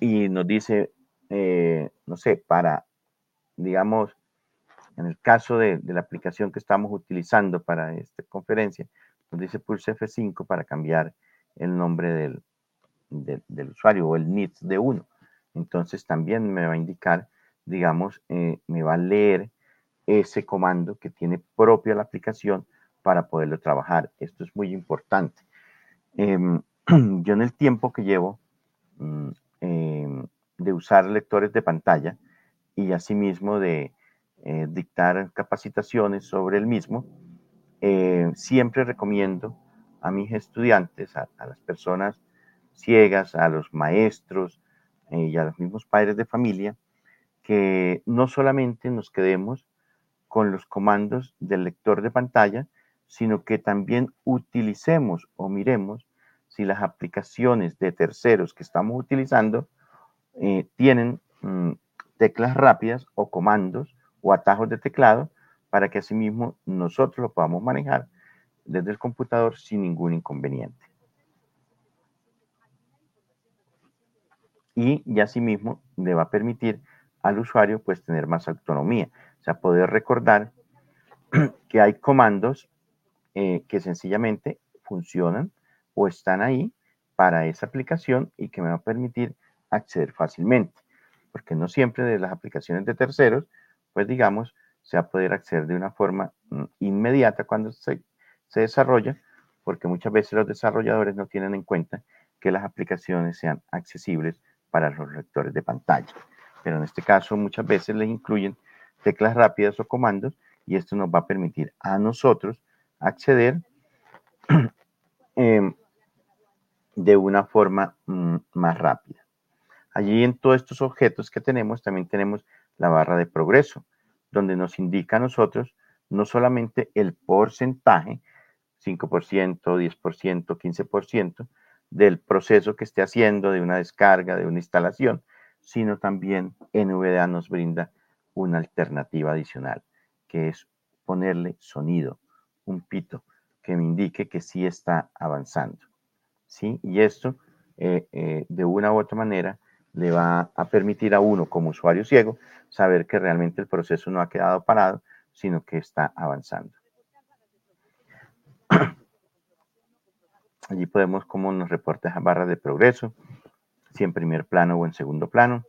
y nos dice, no sé, para, digamos, en el caso de, la aplicación que estamos utilizando para esta conferencia, dice pulse F5 para cambiar el nombre del, del, usuario o el NITS de uno. Entonces también me va a indicar, digamos, eh, me va a leer ese comando que tiene propia la aplicación para poderlo trabajar. Esto es muy importante. Em, [CLEARS THROAT] yo en el tiempo que llevo mm, em, de usar lectores de pantalla y asimismo de eh, dictar capacitaciones sobre el mismo, eh, siempre recomiendo a mis estudiantes, a, las personas ciegas, a los maestros eh, y a los mismos padres de familia, que no solamente nos quedemos con los comandos del lector de pantalla, sino que también utilicemos o miremos si las aplicaciones de terceros que estamos utilizando eh, tienen mm, teclas rápidas o comandos o atajos de teclado para que asimismo nosotros lo podamos manejar desde el computador sin ningún inconveniente. Y, y asimismo le va a permitir al usuario pues tener más autonomía. O sea, poder recordar [CLEARS THROAT] que hay comandos eh, que sencillamente funcionan o están ahí para esa aplicación y que me va a permitir acceder fácilmente, porque no siempre de las aplicaciones de terceros, pues digamos, se va a poder acceder de una forma mm, inmediata cuando se, se desarrolla, porque muchas veces los desarrolladores no tienen en cuenta que las aplicaciones sean accesibles para los lectores de pantalla. Pero en este caso muchas veces les incluyen teclas rápidas o comandos y esto nos va a permitir a nosotros acceder [CLEARS THROAT] em, de una forma mm, más rápida. Allí en todos estos objetos que tenemos también tenemos la barra de progreso, donde nos indica a nosotros no solamente el porcentaje, 5%, 10%, 15%, del proceso que esté haciendo, de una descarga, de una instalación, sino también NVDA nos brinda una alternativa adicional, que es ponerle sonido, un pito, que me indique que sí está avanzando. ¿sí? Y esto, eh, eh, de una u otra manera, le va a permitir a uno como usuario ciego saber que realmente el proceso no ha quedado parado, sino que está avanzando. Allí podemos cómo nos reporta esa barra de progreso, si en primer plano o en segundo plano.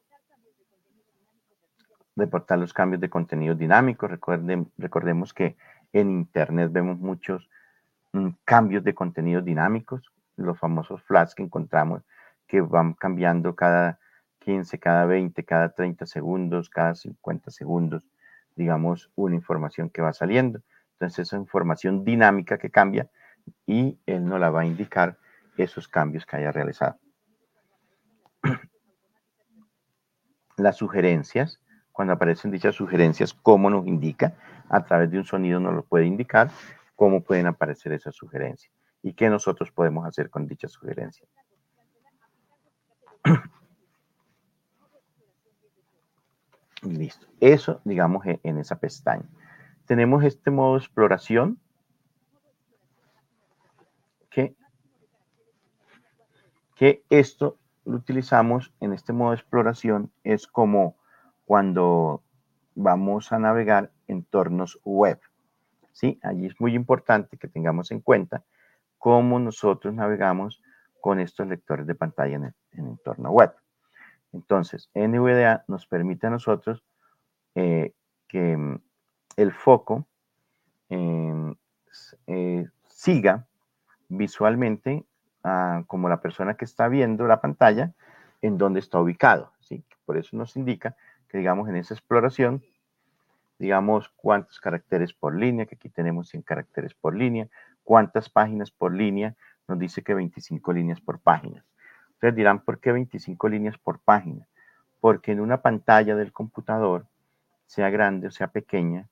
Reportar los cambios de contenido dinámico. Recuerden, recordemos que en Internet vemos muchos mm, cambios de contenido dinámicos, los famosos flash que encontramos que van cambiando cada 15, cada 20, cada 30 segundos, cada 50 segundos, digamos, una información que va saliendo. Entonces, esa información dinámica que cambia y él nos la va a indicar esos cambios que haya realizado. [CLEARS THROAT] Las sugerencias, cuando aparecen dichas sugerencias, ¿cómo nos indica? A través de un sonido nos lo puede indicar cómo pueden aparecer esas sugerencias y qué nosotros podemos hacer con dichas sugerencias. [CLEARS THROAT] Listo. Eso, digamos, e, en esa pestaña. Tenemos este modo de exploración que, que esto lo utilizamos en este modo de exploración es como cuando vamos a navegar entornos web. ¿sí? Allí es muy importante que tengamos en cuenta cómo nosotros navegamos con estos lectores de pantalla en el entorno web. Entonces, NVDA nos permite a nosotros eh, que mm, el foco em, eh, siga visualmente como la persona que está viendo la pantalla en donde está ubicado. ¿sí? Por eso nos indica que, digamos, en esa exploración, digamos, cuántos caracteres por línea, que aquí tenemos 100 caracteres por línea, cuántas páginas por línea, nos dice que 25 líneas por página. Ustedes dirán, ¿por qué 25 líneas por página? Porque en una pantalla del computador, sea grande o sea pequeña,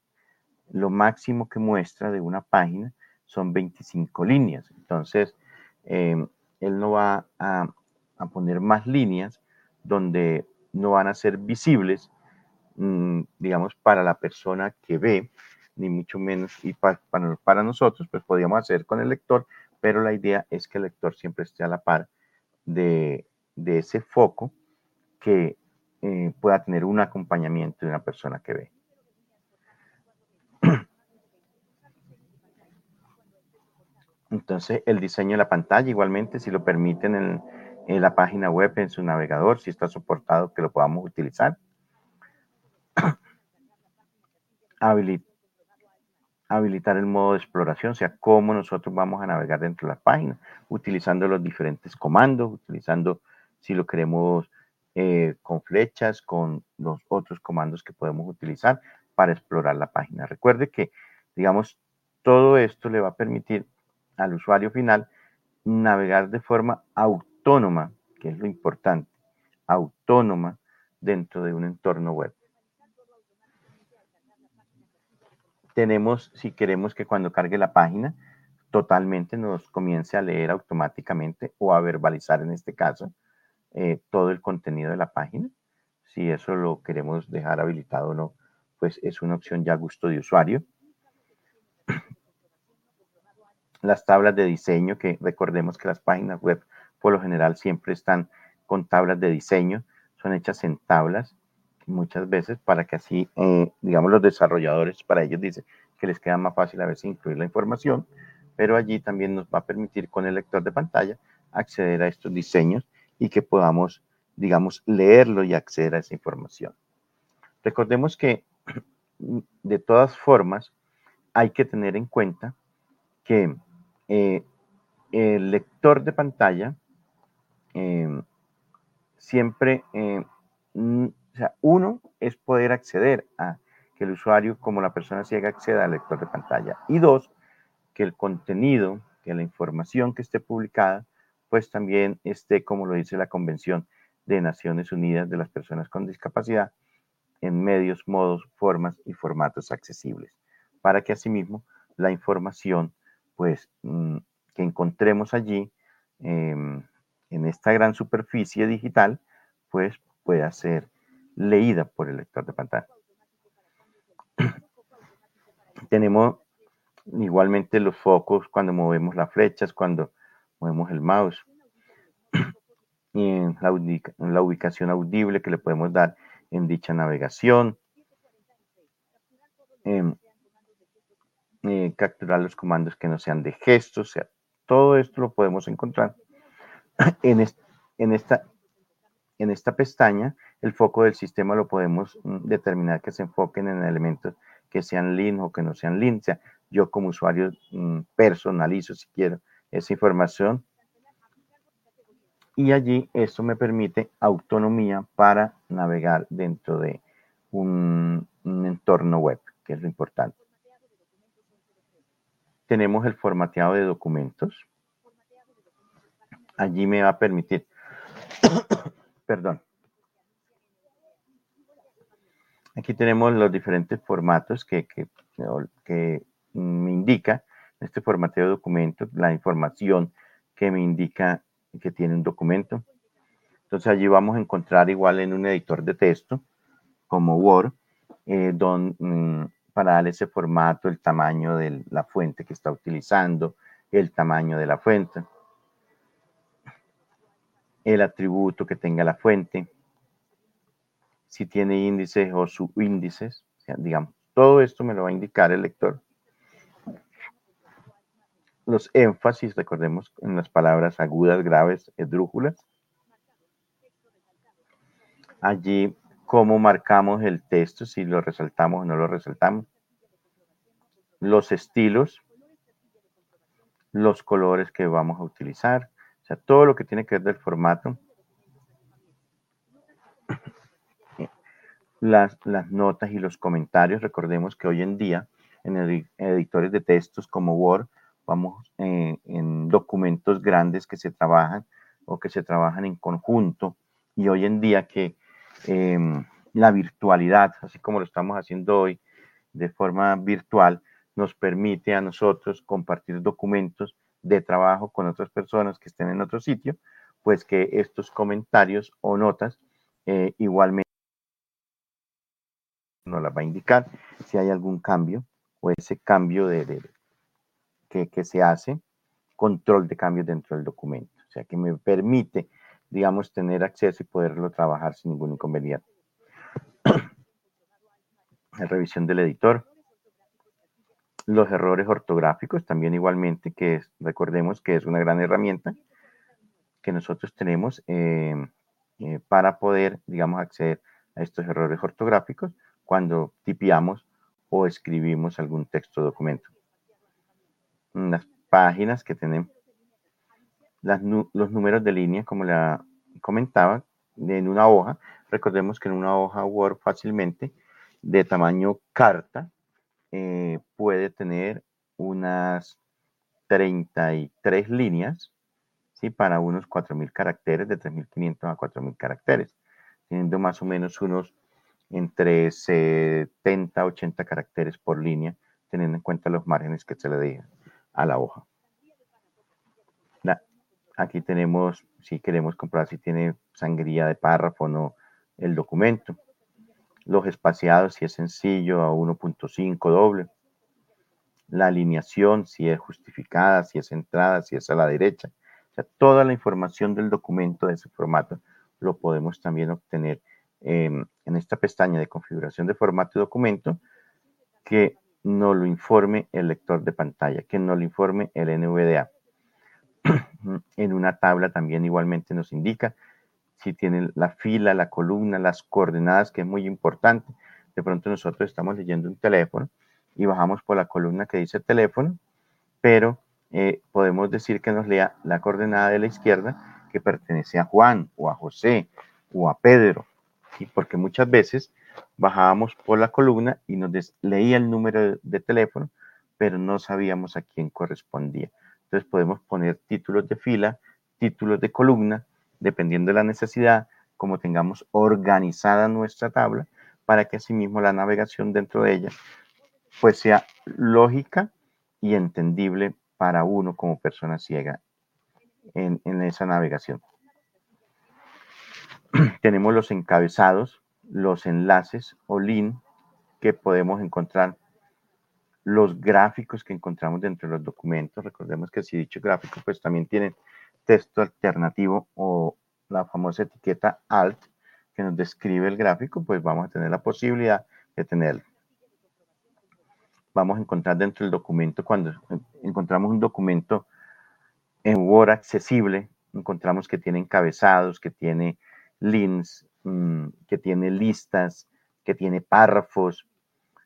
lo máximo que muestra de una página son 25 líneas. Entonces, em, él no va a, poner más líneas donde no van a ser visibles, mm, digamos, para la persona que ve, ni mucho menos, y para, para, nosotros, pues podríamos hacer con el lector, pero la idea es que el lector siempre esté a la par de, ese foco que eh, pueda tener un acompañamiento de una persona que ve. [CLEARS THROAT] Entonces, el diseño de la pantalla, igualmente, si lo permiten en, la página web, en su navegador, si está soportado, que lo podamos utilizar. [CLEARS THROAT] habilitar el modo de exploración, o sea, cómo nosotros vamos a navegar dentro de la página, utilizando los diferentes comandos, utilizando, si lo queremos, eh, con flechas, con los otros comandos que podemos utilizar para explorar la página. Recuerde que, digamos, todo esto le va a permitir al usuario final navegar de forma autónoma, que es lo importante, autónoma dentro de un entorno web. Tenemos, si queremos que cuando cargue la página, totalmente nos comience a leer automáticamente o a verbalizar en este caso eh, todo el contenido de la página. Si eso lo queremos dejar habilitado o no, pues es una opción ya a gusto de usuario las tablas de diseño, que recordemos que las páginas web por lo general siempre están con tablas de diseño, son hechas en tablas muchas veces para que así, eh, digamos, los desarrolladores, para ellos dice que les queda más fácil a veces incluir la información, pero allí también nos va a permitir con el lector de pantalla acceder a estos diseños y que podamos, digamos, leerlo y acceder a esa información. Recordemos que [CLEARS THROAT] de todas formas hay que tener en cuenta que eh, el lector de pantalla em, siempre, eh, o sea, uno es poder acceder a que el usuario como la persona ciega acceda al lector de pantalla. Y dos, que el contenido, que la información que esté publicada, pues también esté, como lo dice la Convención de Naciones Unidas de las Personas con Discapacidad, en medios, modos, formas y formatos accesibles, para que asimismo la información, pues, mm, que encontremos allí em, en esta gran superficie digital, pues pueda ser leída por el lector de pantalla. [CLEARS THROAT] Tenemos igualmente los focos cuando movemos las flechas, cuando movemos el mouse. [CLEARS THROAT] Y en la, ubicación audible que le podemos dar en dicha navegación. Em, eh, capturar los comandos que no sean de gestos, o sea, todo esto lo podemos encontrar [CLEARS THROAT] en, en, esta, en esta pestaña. El foco del sistema lo podemos mm, determinar que se enfoquen en elementos que sean lin o que no sean lin. O sea, yo como usuario mm, personalizo si quiero esa información. Y allí esto me permite autonomía para navegar dentro de un entorno web, que es lo importante. Tenemos el formateado de documentos. Allí me va a permitir, perdón, Aquí tenemos los diferentes formatos que, que, me indica este formateo de documento, la información que me indica que tiene un documento. Entonces allí vamos a encontrar igual en un editor de texto como Word, eh, mm, para darle ese formato, el tamaño de la fuente que está utilizando, el tamaño de la fuente, el atributo que tenga la fuente, si tiene índices o subíndices, digamos, todo esto me lo va a indicar el lector. Los énfasis, recordemos, en las palabras agudas, graves, esdrújulas. Allí, cómo marcamos el texto, si lo resaltamos o no lo resaltamos. Los estilos, los colores que vamos a utilizar, sea, todo lo que tiene que ver del formato las, notas y los comentarios. Recordemos que hoy en día en editores de textos como Word, vamos eh, en documentos grandes que se trabajan o que se trabajan en conjunto. Y hoy en día que em, la virtualidad, así como lo estamos haciendo hoy de forma virtual, nos permite a nosotros compartir documentos de trabajo con otras personas que estén en otro sitio, pues que estos comentarios o notas eh, igualmente nos la va a indicar si hay algún cambio o ese cambio de, que, que, se hace, control de cambios dentro del documento. O sea, que me permite, digamos, tener acceso y poderlo trabajar sin ningún inconveniente. [COUGHS] La revisión del editor. Los errores ortográficos también igualmente, que recordemos que es una gran herramienta que nosotros tenemos eh, eh, para poder, digamos, acceder a estos errores ortográficos cuando tipiamos o escribimos algún texto o documento. Las páginas que tenemos, los números de línea, como la comentaba, en una hoja. Recordemos que en una hoja Word fácilmente de tamaño carta eh, puede tener unas 33 líneas, ¿sí? Para unos 4.000 caracteres, de 3.500 a 4.000 caracteres, teniendo más o menos unos entre 70 80 caracteres por línea, teniendo en cuenta los márgenes que se le deja a la hoja. aquí tenemos, si queremos comprobar si tiene sangría de párrafo o no el documento. Los espaciados, si es sencillo, a 1.5 doble. La alineación, si es justificada, si es centrada, si es a la derecha. O sea, toda la información del documento de ese formato lo podemos también obtener Em, en esta pestaña de configuración de formato y documento que no lo informe el lector de pantalla, que no lo informe el NVDA. [CLEARS THROAT] En una tabla también igualmente nos indica si tiene la fila, la columna, las coordenadas, que es muy importante. De pronto nosotros estamos leyendo un teléfono y bajamos por la columna que dice teléfono, pero eh, podemos decir que nos lea la coordenada de la izquierda que pertenece a Juan o a José o a Pedro, y porque muchas veces bajábamos por la columna y nos leía el número de teléfono, pero no sabíamos a quién correspondía. Entonces podemos poner títulos de fila, títulos de columna, dependiendo de la necesidad, como tengamos organizada nuestra tabla, para que asimismo la navegación dentro de ella pues sea lógica y entendible para uno como persona ciega en, en esa navegación. [CLEARS THROAT] Tenemos los encabezados, los enlaces o link que podemos encontrar, los gráficos que encontramos dentro de los documentos. Recordemos que si dicho gráfico pues también tiene texto alternativo o la famosa etiqueta alt que nos describe el gráfico, pues vamos a tener la posibilidad de tenerlo vamos a encontrar dentro del documento, cuando encontramos un documento en Word accesible, encontramos que tiene encabezados, que tiene links, mm, que tiene listas, que tiene párrafos,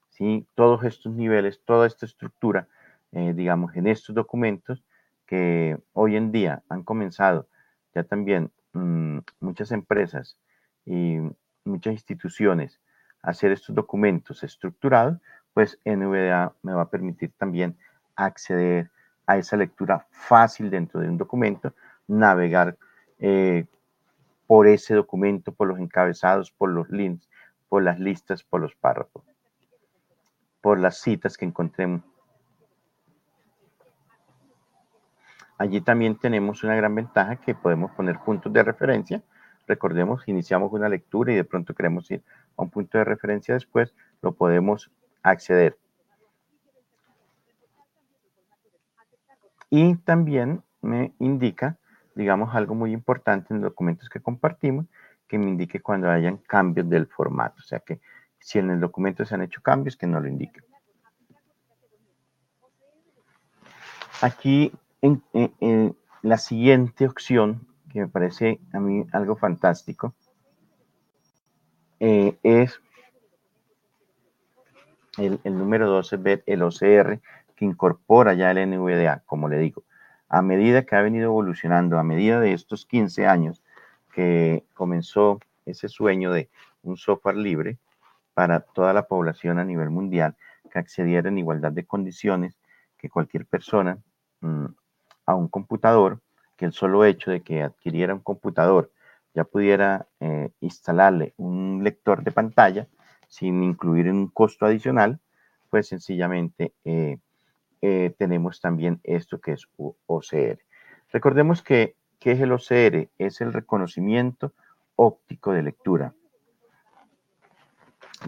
¿sí? todos estos niveles, toda esta estructura, eh, digamos, en estos documentos que hoy en día han comenzado ya también mm, muchas empresas y muchas instituciones a hacer estos documentos estructurados, pues NVDA me va a permitir también acceder a esa lectura fácil dentro de un documento, navegar eh, por ese documento, por los encabezados, por los links, por las listas, por los párrafos, por las citas que encontremos. Allí también tenemos una gran ventaja que podemos poner puntos de referencia. Recordemos, iniciamos una lectura y de pronto queremos ir a un punto de referencia después, lo podemos acceder. Y también me indica, digamos, algo muy importante en los documentos que compartimos, que me indique cuando hayan cambios del formato. O sea que si en el documento se han hecho cambios, que no lo indique. Aquí, la siguiente opción, que me parece a mí algo fantástico, eh, es el, número 12 es el OCR que incorpora ya el NVDA, como le digo. A medida que ha venido evolucionando, a medida de estos 15 años que comenzó ese sueño de un software libre para toda la población a nivel mundial, que accediera en igualdad de condiciones que cualquier persona mm, a un computador, que el solo hecho de que adquiriera un computador ya pudiera eh, instalarle un lector de pantalla, sin incluir un costo adicional, pues sencillamente eh, eh, tenemos también esto que es OCR. Recordemos que, ¿qué es el OCR? Es el reconocimiento óptico de lectura.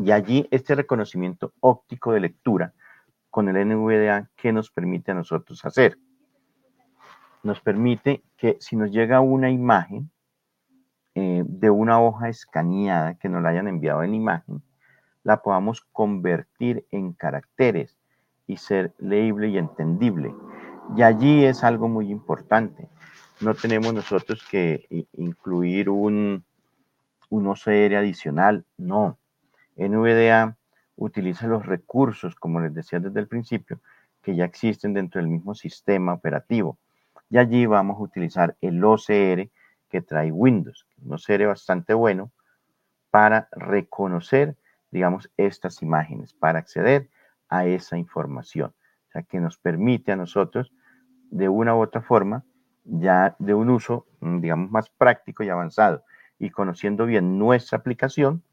Y allí este reconocimiento óptico de lectura con el NVDA, ¿qué nos permite a nosotros hacer? Nos permite que si nos llega una imagen eh, de una hoja escaneada que nos la hayan enviado en imagen, la podamos convertir en caracteres y ser leíble y entendible. Y allí es algo muy importante. No tenemos nosotros que incluir un, un OCR adicional, no. NVDA utiliza los recursos, como les decía desde el principio, que ya existen dentro del mismo sistema operativo. Y allí vamos a utilizar el OCR que trae Windows, un OCR bastante bueno para reconocer digamos, estas imágenes para acceder a esa información. O sea, que nos permite a nosotros, de una u otra forma, ya de un uso, mm, digamos, más práctico y avanzado, y conociendo bien nuestra aplicación,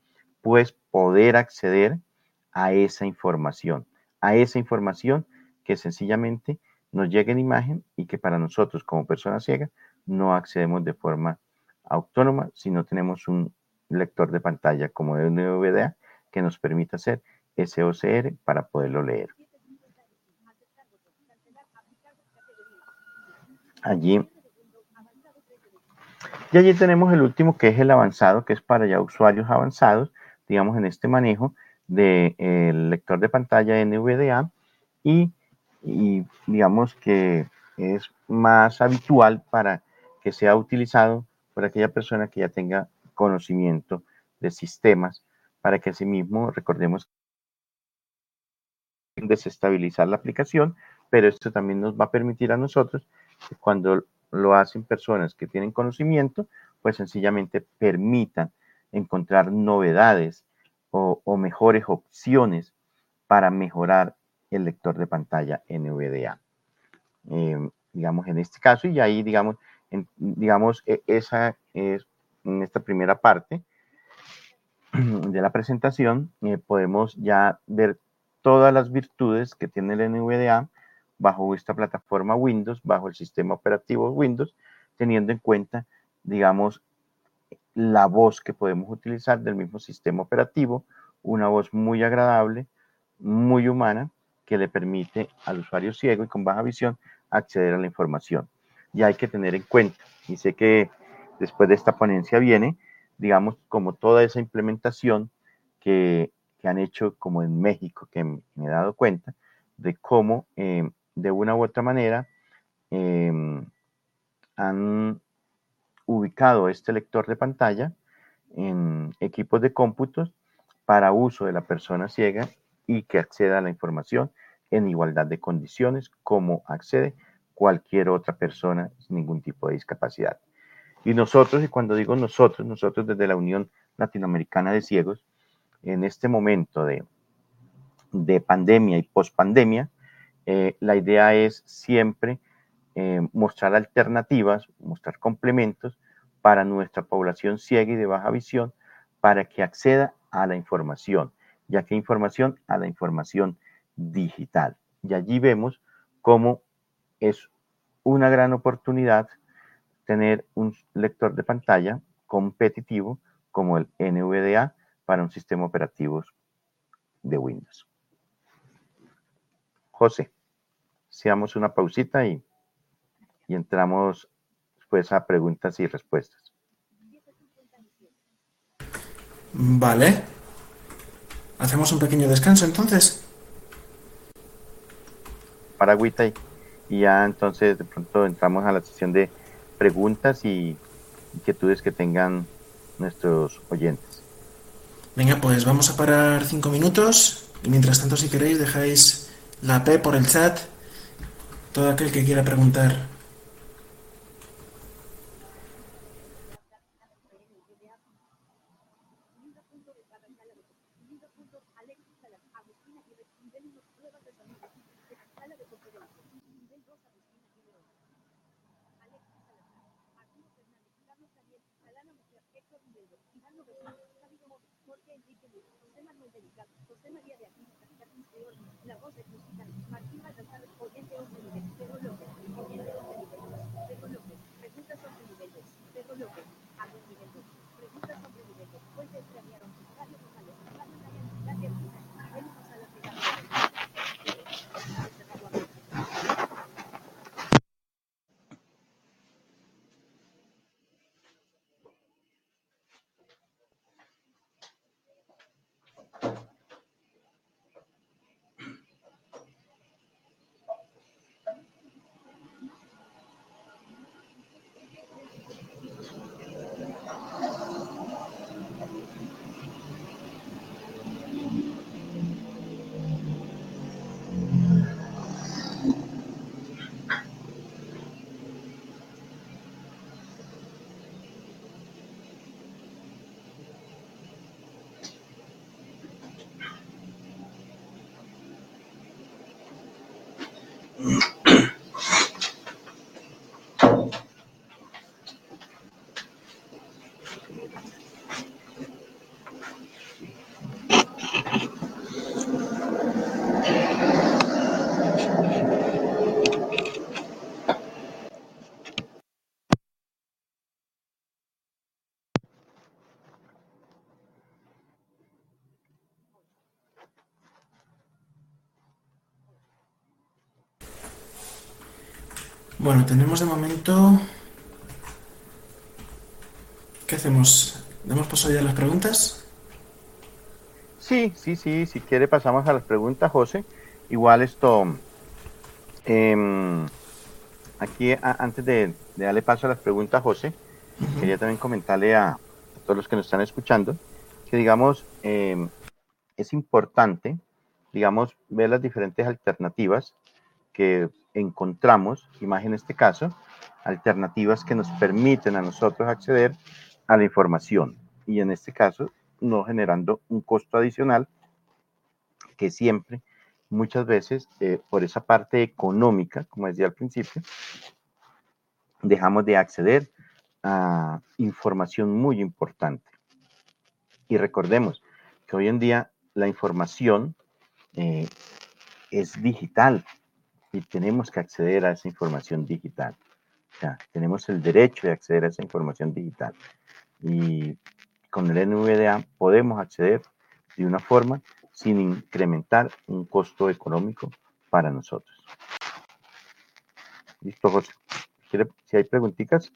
pues poder acceder a esa información, a esa información que sencillamente nos llega en imagen y que para nosotros como personas ciegas no accedemos de forma autónoma si no tenemos un lector de pantalla como de NVDA que nos permita hacer ese OCR para poderlo leer. Allí. Y allí tenemos el último que es el avanzado, que es para ya usuarios avanzados, digamos en este manejo del lector de pantalla NVDA y, y digamos que es más habitual para que sea utilizado por aquella persona que ya tenga conocimiento de sistemas, para que asimismo, recordemos, desestabilizar la aplicación, pero esto también nos va a permitir a nosotros cuando lo hacen personas que tienen conocimiento, pues sencillamente permitan encontrar novedades o, mejores opciones para mejorar el lector de pantalla NVDA. Eh, digamos, en este caso, y ahí, digamos, digamos, e, esa es en esta primera parte [CLEARS THROAT] de la presentación, eh, podemos ya ver todas las virtudes que tiene el NVDA bajo esta plataforma Windows, bajo el sistema operativo Windows, teniendo en cuenta, digamos, la voz que podemos utilizar del mismo sistema operativo, una voz muy agradable, muy humana, que le permite al usuario ciego y con baja visión acceder a la información. Y hay que tener en cuenta, y sé que después de esta ponencia viene, digamos, como toda esa implementación que, han hecho como en México, que me, he dado cuenta de cómo eh, de una u otra manera em, han ubicado este lector de pantalla en equipos de cómputos para uso de la persona ciega y que acceda a la información en igualdad de condiciones como accede cualquier otra persona sin ningún tipo de discapacidad. Y nosotros, y cuando digo nosotros, nosotros desde la Unión Latinoamericana de Ciegos, en este momento de, de pandemia y pospandemia, eh, la idea es siempre eh, mostrar alternativas, mostrar complementos para nuestra población ciega y de baja visión para que acceda a la información, ya que información a la información digital. Y allí vemos cómo es una gran oportunidad tener un lector de pantalla competitivo como el NVDA para un sistema operativo de Windows. José hagamos una pausita y, entramos después a preguntas y respuestas. Vale. Hacemos un pequeño descanso entonces. Para agüita y, y ya entonces de pronto entramos a la sesión de preguntas y inquietudes que tengan nuestros oyentes. Venga, pues vamos a parar cinco minutos y mientras tanto si queréis dejáis la P por el chat todo aquel que quiera preguntar Bueno, tenemos de momento... ¿Qué hacemos? ¿Damos paso ya a las preguntas? Sí, sí, sí, si quiere pasamos a las preguntas, José. Igual esto... Em, aquí antes de, darle paso a las preguntas, José, quería también comentarle a, todos los que nos están escuchando que, digamos, em, es importante, digamos, ver las diferentes alternativas que encontramos, más en este caso, alternativas que nos permiten a nosotros acceder a la información y en este caso no generando un costo adicional que siempre, muchas veces, eh, por esa parte económica, como decía al principio, dejamos de acceder a información muy importante. Y recordemos que hoy en día la información eh, es digital y tenemos que acceder a esa información digital. Tenemos el derecho de acceder a esa información digital. Y con el NVDA podemos acceder de una forma sin incrementar un costo económico para nosotros. Listo, José. Si hay preguntitas.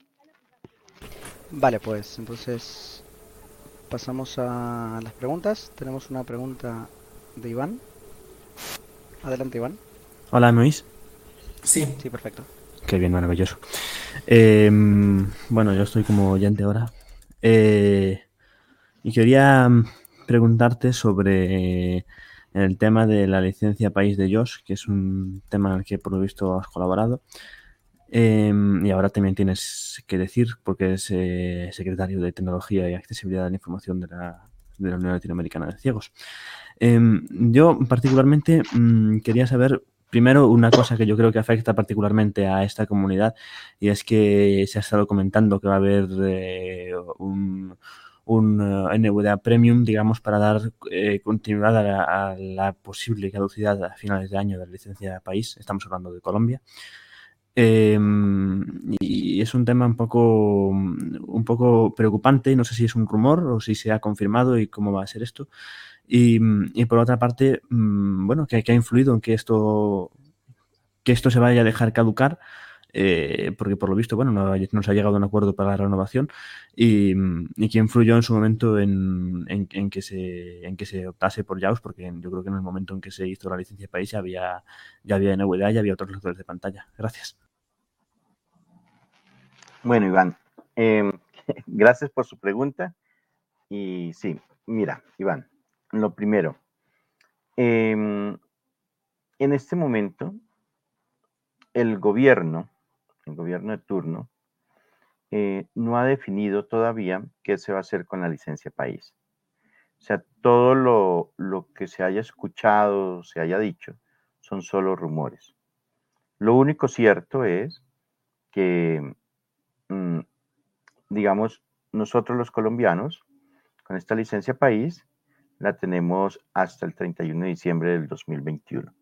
Vale, pues entonces pasamos a las preguntas. Tenemos una pregunta de Iván. Adelante, Iván. Hola, ¿me oís? Sí. Sí, perfecto. Qué bien, maravilloso. Em, bueno, yo estoy como oyente ahora. Eh, y quería mm, preguntarte sobre el tema de la licencia País de Josh, que es un tema en el que por lo visto has colaborado. Em, y ahora también tienes que decir, porque es eh, secretario de Tecnología y Accesibilidad de la Información de la, de la Unión Latinoamericana de Ciegos. Em, yo particularmente mm, quería saber primero una cosa que yo creo que afecta particularmente a esta comunidad y es que se ha estado comentando que va a haber eh, un, un eh, NVDA Premium, digamos, para dar eh, continuidad a la, posible caducidad a finales de año de la licencia de país. Estamos hablando de Colombia. Em, y es un tema un poco, un poco preocupante. No sé si es un rumor o si se ha confirmado y cómo va a ser esto. Y, por otra parte, mm, bueno, que, que, ha influido en que esto, que esto se vaya a dejar caducar eh, porque por lo visto, bueno, no, se ha llegado a un acuerdo para la renovación y, y que influyó en su momento en, que se, en que se optase por JAWS, porque yo creo que en el momento en que se hizo la licencia de país ya había, ya había NVDA, ya había otros lectores de pantalla. Gracias. Bueno, Iván, em, [LAUGHS] gracias por su pregunta. Y sí, mira, Iván, lo primero, em, en este momento, el gobierno el gobierno de turno, eh, no ha definido todavía qué se va a hacer con la licencia país. O sea, todo lo, que se haya escuchado, se haya dicho, son solo rumores. Lo único cierto es que, mm, digamos, nosotros los colombianos, con esta licencia país, la tenemos hasta el 31 de diciembre del 2021.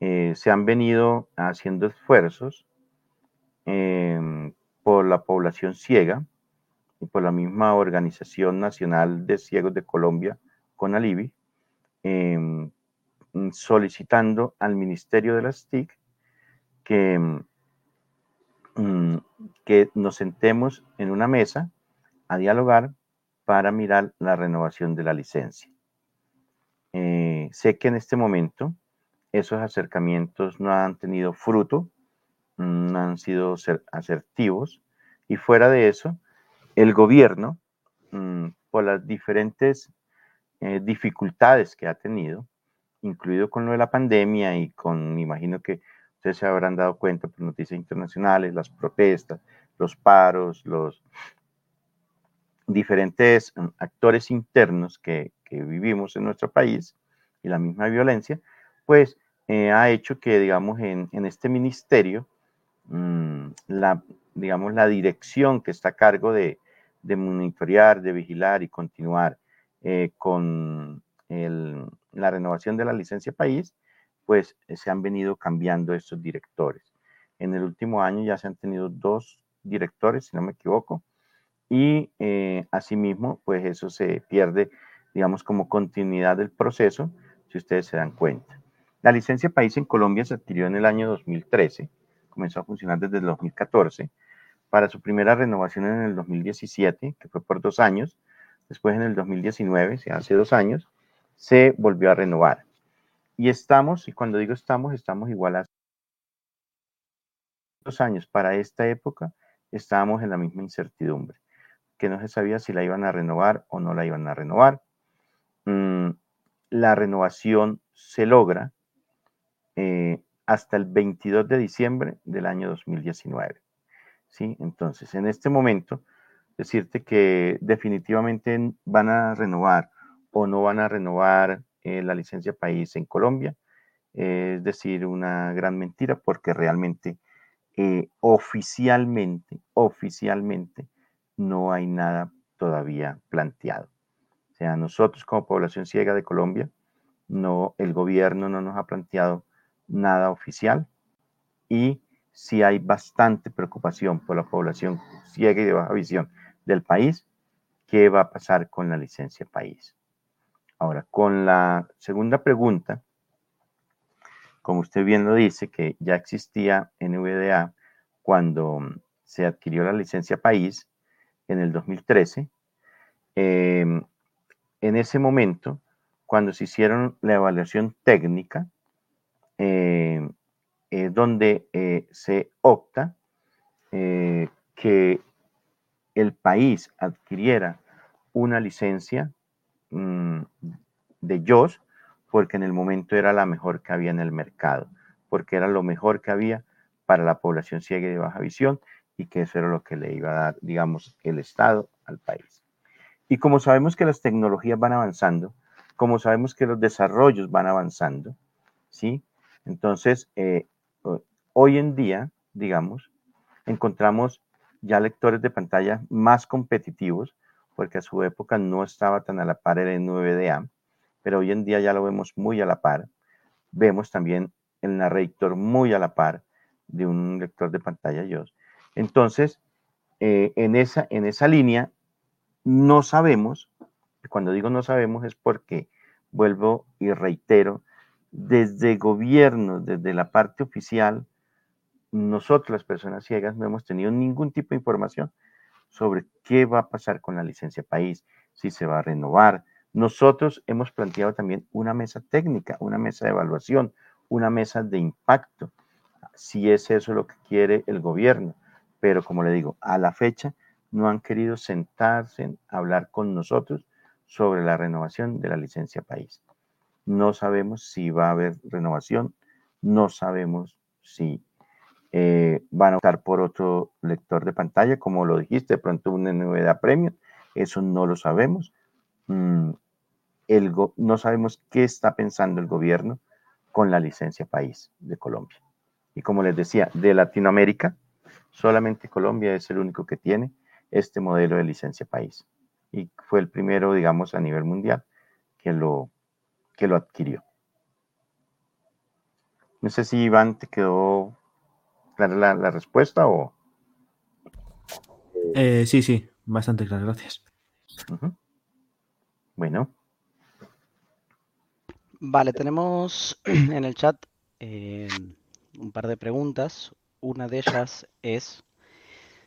Eh, se han venido haciendo esfuerzos Em, por la población ciega y por la misma Organización Nacional de Ciegos de Colombia, CONALIBI, em, solicitando al Ministerio de las TIC que, mm, que nos sentemos en una mesa a dialogar para mirar la renovación de la licencia. Eh, sé que en este momento esos acercamientos no han tenido fruto Mm, han sido asertivos y fuera de eso, el gobierno, mm, por las diferentes eh, dificultades que ha tenido, incluido con lo de la pandemia y con, imagino que ustedes se habrán dado cuenta por noticias internacionales, las protestas, los paros, los diferentes mm, actores internos que, vivimos en nuestro país y la misma violencia, pues eh, ha hecho que, digamos, en, en este ministerio Mm, la, digamos, la dirección que está a cargo de, monitorear, de vigilar y continuar eh, con la renovación de la licencia país, pues eh, se han venido cambiando estos directores. En el último año ya se han tenido dos directores, si no me equivoco, y eh, asimismo, pues eso se pierde, digamos, como continuidad del proceso, si ustedes se dan cuenta. La licencia país en Colombia se adquirió en el año 2013 comenzó a funcionar desde el 2014, para su primera renovación en el 2017, que fue por dos años, después en el 2019, o sea, hace dos años, se volvió a renovar. Y estamos, y cuando digo estamos, estamos igual a años para esta época estábamos en la misma incertidumbre, que no se sabía si la iban a renovar o no la iban a renovar. Mm, la renovación se logra eh, hasta el 22 de diciembre del año 2019. ¿sí? Entonces, en este momento, decirte que definitivamente van a renovar o no van a renovar eh, la licencia país en Colombia, es decir, una gran mentira porque realmente eh, oficialmente, oficialmente no hay nada todavía planteado. O sea, nosotros como población ciega de Colombia, no, el gobierno no nos ha planteado nada oficial y sí hay bastante preocupación por la población ciega y de baja visión del país, qué va a pasar con la licencia país. Ahora, con la segunda pregunta, como usted bien lo dice, que ya existía NVDA cuando se adquirió la licencia país en el 2013. Em, en ese momento, cuando se hicieron la evaluación técnica, em, donde eh, se opta eh, que el país adquiriera una licencia mm, de JOS porque en el momento era la mejor que había en el mercado, porque era lo mejor que había para la población ciega y de baja visión y que eso era lo que le iba a dar, digamos, el Estado al país. Y como sabemos que las tecnologías van avanzando, como sabemos que los desarrollos van avanzando, ¿sí? Entonces, eh, hoy en día, digamos, encontramos ya lectores de pantalla más competitivos, porque a su época no estaba tan a la par el NVDA, pero hoy en día ya lo vemos muy a la par. Vemos también el narrator muy a la par de un lector de pantalla JOS. Entonces, eh, en, esa, en esa línea, no sabemos, cuando digo no sabemos es porque, vuelvo y reitero, desde gobierno, desde la parte oficial, nosotros las personas ciegas no hemos tenido ningún tipo de información sobre qué va a pasar con la licencia país, si se va a renovar, nosotros hemos planteado también una mesa técnica, una mesa de evaluación, una mesa de impacto, si es eso lo que quiere el gobierno. Pero como le digo, a la fecha no han querido sentarse a hablar con nosotros sobre la renovación de la licencia país. No sabemos si va a haber renovación, no sabemos si eh, van a optar por otro lector de pantalla, como lo dijiste, de pronto una novedad premium, eso no lo sabemos. Mm, no sabemos qué está pensando el gobierno con la licencia país de Colombia. Y como les decía, de Latinoamérica, solamente Colombia es el único que tiene este modelo de licencia país. Y fue el primero, digamos, a nivel mundial que lo, que lo adquirió. No sé si Iván te quedó clara la, respuesta o... Eh, sí, sí, bastante clara, gracias. Bueno. Vale, tenemos [CLEARS THROAT] en el chat eh, un par de preguntas. Una de ellas es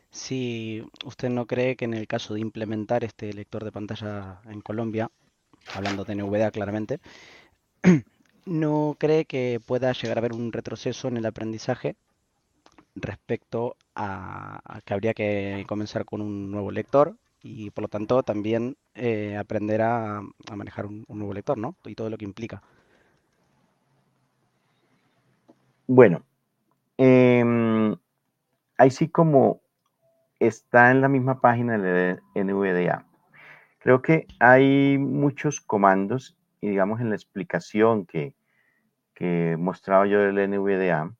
si usted no cree que en el caso de implementar este lector de pantalla en Colombia, hablando de NVDA claramente, [CLEARS THROAT] no cree que pueda llegar a haber un retroceso en el aprendizaje respecto a que habría que comenzar con un nuevo lector y por lo tanto también eh, aprender a, manejar un, nuevo lector, ¿no? Y todo lo que implica. Bueno, eh, ahí sí como está en la misma página de NVDA. Creo que hay muchos comandos y digamos en la explicación que, que mostraba yo del NVDA,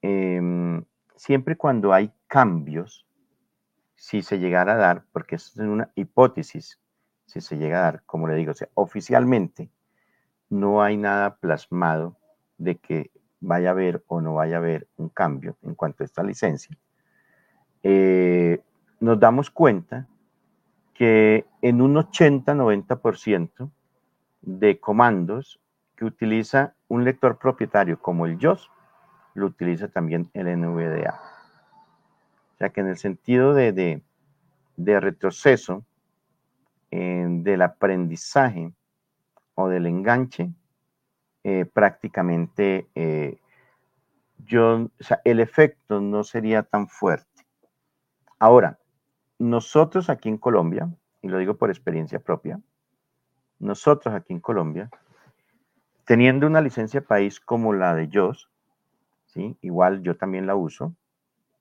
em, siempre cuando hay cambios, si se llegara a dar, porque es una hipótesis, si se llega a dar, como le digo, oficialmente no hay nada plasmado de que vaya a haber o no vaya a haber un cambio en cuanto a esta licencia, eh, nos damos cuenta que en un 80-90% de comandos que utiliza un lector propietario como el JOS, lo utiliza también el NVDA sea que en el sentido de, retroceso del aprendizaje o del enganche, eh, prácticamente eh, yo, o sea, el efecto no sería tan fuerte. Ahora, nosotros aquí en Colombia, y lo digo por experiencia propia, nosotros aquí en Colombia, teniendo una licencia país como la de JOS, ¿sí? igual yo también la uso,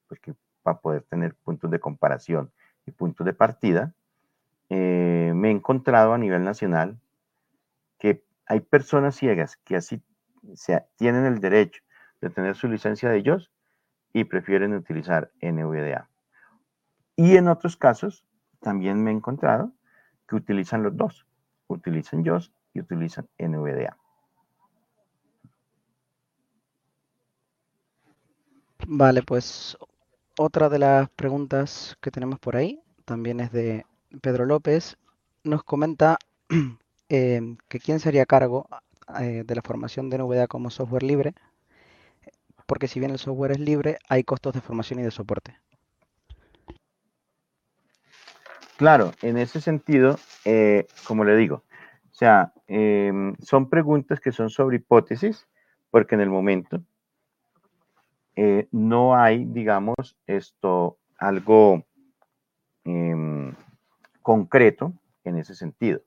porque para poder tener puntos de comparación y puntos de partida, eh, me he encontrado a nivel nacional que hay personas ciegas que así tienen el derecho de tener su licencia de ellos y prefieren utilizar NVDA. Y en otros casos, también me he encontrado que utilizan los dos, utilizan JOS y utilizan NVDA. Vale, pues otra de las preguntas que tenemos por ahí también es de Pedro López. Nos comenta [CLEARS THROAT] eh, que quién sería cargo eh, de la formación de NVDA como software libre, porque si bien el software es libre, hay costos de formación y de soporte. Claro, en ese sentido, eh, como le digo, o sea, em, son preguntas que son sobre hipótesis, porque en el momento eh, no hay, digamos, esto, algo em, concreto en ese sentido.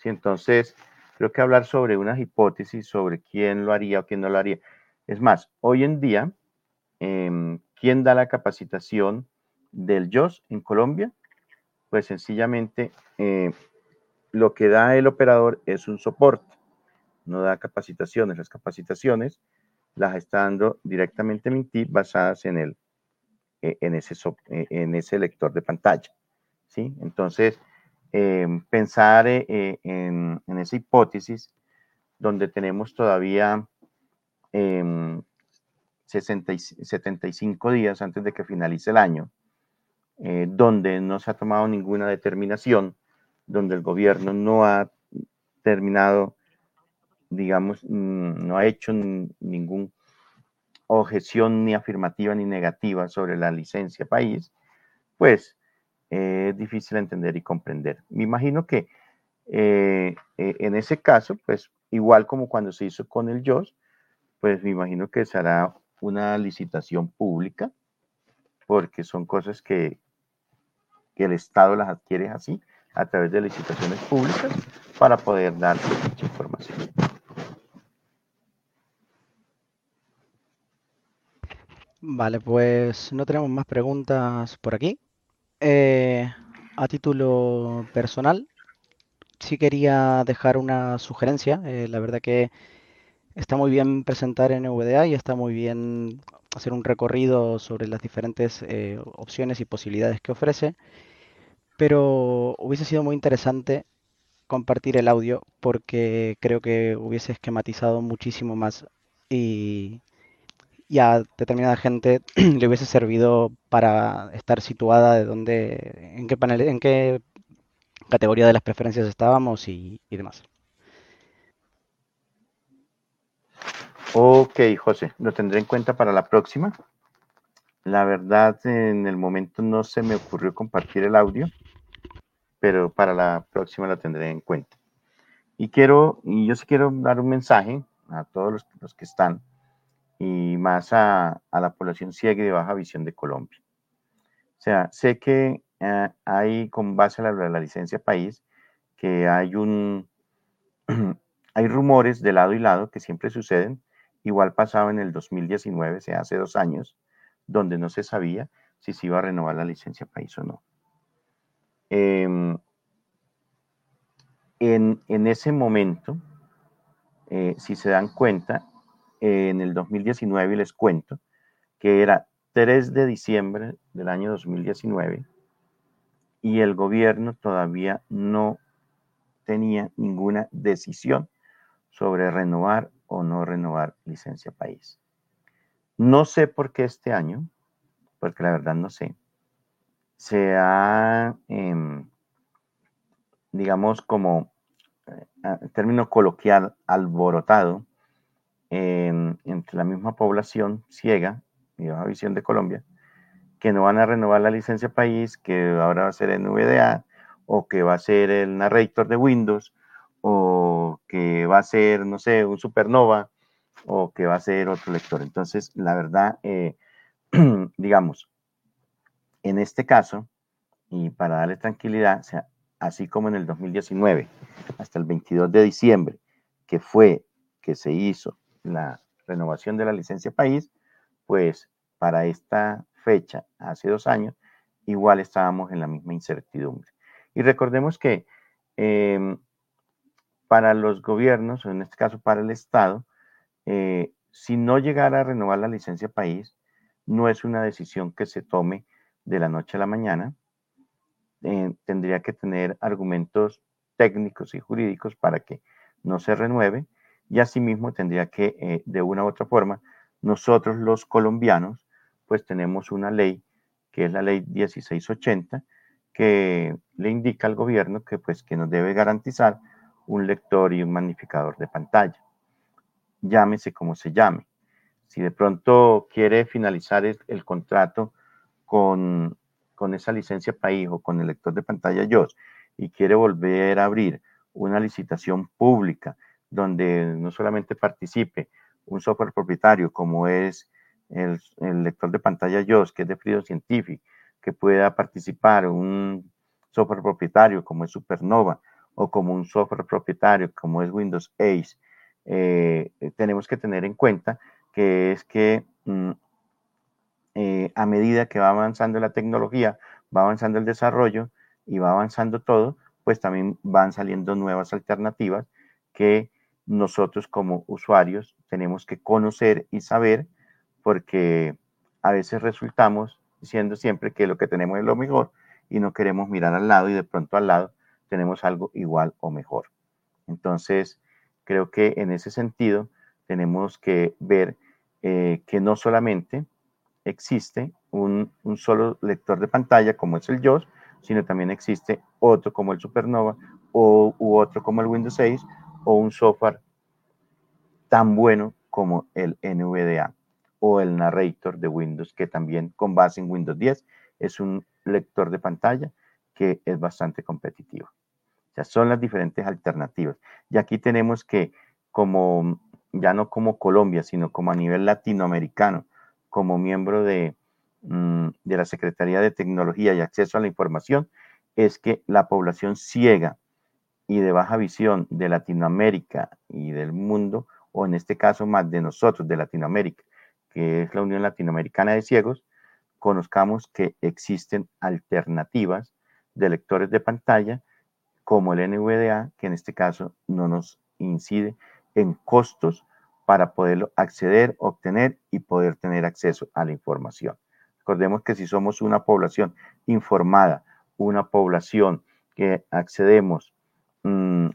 ¿Sí? Entonces, creo que hablar sobre unas hipótesis, sobre quién lo haría o quién no lo haría. Es más, hoy en día, em, ¿quién da la capacitación del JOS en Colombia? Pues sencillamente eh, lo que da el operador es un soporte, no da capacitaciones. Las capacitaciones las está dando directamente Minty basadas en, el, e, en, ese, e, en ese lector de pantalla. ¿sí? Entonces, em, pensar eh, en, en, esa hipótesis donde tenemos todavía 60 em, 75 días antes de que finalice el año, eh, donde no se ha tomado ninguna determinación, donde el gobierno no ha terminado digamos, mm, no ha hecho ninguna objeción ni afirmativa ni negativa sobre la licencia país, pues eh, es difícil entender y comprender. Me imagino que eh, eh, en ese caso, pues igual como cuando se hizo con el JOS, pues me imagino que será una licitación pública, porque son cosas que, que el Estado las adquiere así, a través de licitaciones públicas, para poder dar dicha información. Vale, pues no tenemos más preguntas por aquí. Eh, a título personal, sí quería dejar una sugerencia. Eh, la verdad que está muy bien presentar en VDA y está muy bien hacer un recorrido sobre las diferentes eh, opciones y posibilidades que ofrece, pero hubiese sido muy interesante compartir el audio porque creo que hubiese esquematizado muchísimo más y y a determinada gente [CLEARS THROAT] le hubiese servido para estar situada de dónde, en qué panel, en qué categoría de las preferencias estábamos y, demás. Ok, José, lo tendré en cuenta para la próxima. La verdad, en el momento no se me ocurrió compartir el audio, pero para la próxima lo tendré en cuenta. Y quiero, y yo sí quiero dar un mensaje a todos los que están y más a, la población ciega y de baja visión de Colombia. O sea, sé que eh, hay, con base a la, licencia país, que hay un, [CLEARS THROAT] hay rumores de lado y lado que siempre suceden. Igual pasaba en el 2019, o sea, hace dos años, donde no se sabía si se iba a renovar la licencia país o no. Em, en, en, ese momento, eh, si se dan cuenta, en el 2019 y les cuento que era 3 de diciembre del año 2019 y el gobierno todavía no tenía ninguna decisión sobre renovar o no renovar licencia país. No sé por qué este año, porque la verdad no sé, se ha, em, digamos, como eh, término coloquial, alborotado entre la misma población ciega y baja visión de Colombia, que no van a renovar la licencia país, que ahora va a ser NVDA, o que va a ser el narrator de Windows, o que va a ser, no sé, un supernova, o que va a ser otro lector. Entonces, la verdad, eh, [CLEARS THROAT] digamos, en este caso, y para darle tranquilidad, sea, así como en el 2019, hasta el 22 de diciembre, que fue que se hizo la renovación de la licencia país, pues para esta fecha, hace dos años, igual estábamos en la misma incertidumbre. Y recordemos que em, para los gobiernos, o en este caso para el Estado, eh, si no llegara a renovar la licencia país, no es una decisión que se tome de la noche a la mañana. Eh, tendría que tener argumentos técnicos y jurídicos para que no se renueve y asimismo tendría que, eh, de una u otra forma, nosotros los colombianos, pues tenemos una ley que es la ley 1680, que le indica al gobierno que pues que nos debe garantizar un lector y un magnificador de pantalla. Llámese como se llame. Si de pronto quiere finalizar el, contrato con, con, esa licencia país o con el lector de pantalla YOS y quiere volver a abrir una licitación pública donde no solamente participe un software propietario como es el, lector de pantalla JOS, que es de Freedom Scientific, que pueda participar un software propietario como es Supernova o como un software propietario como es Windows Ace, eh, tenemos que tener en cuenta que es que mm, eh, a medida que va avanzando la tecnología, va avanzando el desarrollo y va avanzando todo, pues también van saliendo nuevas alternativas que nosotros como usuarios tenemos que conocer y saber porque a veces resultamos diciendo siempre que lo que tenemos es lo mejor y no queremos mirar al lado y de pronto al lado tenemos algo igual o mejor. Entonces, creo que en ese sentido tenemos que ver eh, que no solamente existe un, solo lector de pantalla como es el JOS, sino también existe otro como el Supernova o, u otro como el Windows 6 o un software tan bueno como el NVDA o el narrator de Windows, que también con base en Windows 10 es un lector de pantalla que es bastante competitivo. O sea, son las diferentes alternativas. Y aquí tenemos que, como ya no como Colombia, sino como a nivel latinoamericano, como miembro de, mm, de la Secretaría de Tecnología y Acceso a la Información, es que la población ciega y de baja visión de Latinoamérica y del mundo, o en este caso más de nosotros, de Latinoamérica, que es la Unión Latinoamericana de Ciegos, conozcamos que existen alternativas de lectores de pantalla como el NVDA, que en este caso no nos incide en costos para poderlo acceder, obtener y poder tener acceso a la información. Recordemos que si somos una población informada, una población que accedemos mm,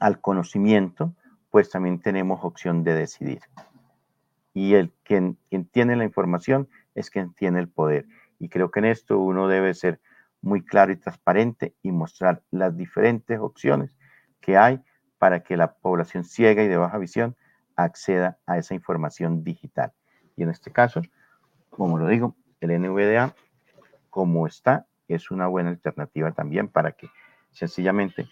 al conocimiento, pues también tenemos opción de decidir y el quien, quien tiene la información es quien tiene el poder. Y creo que en esto uno debe ser muy claro y transparente y mostrar las diferentes opciones que hay para que la población ciega y de baja visión acceda a esa información digital. Y en este caso, como lo digo, el NVDA, como está, es una buena alternativa también para que sencillamente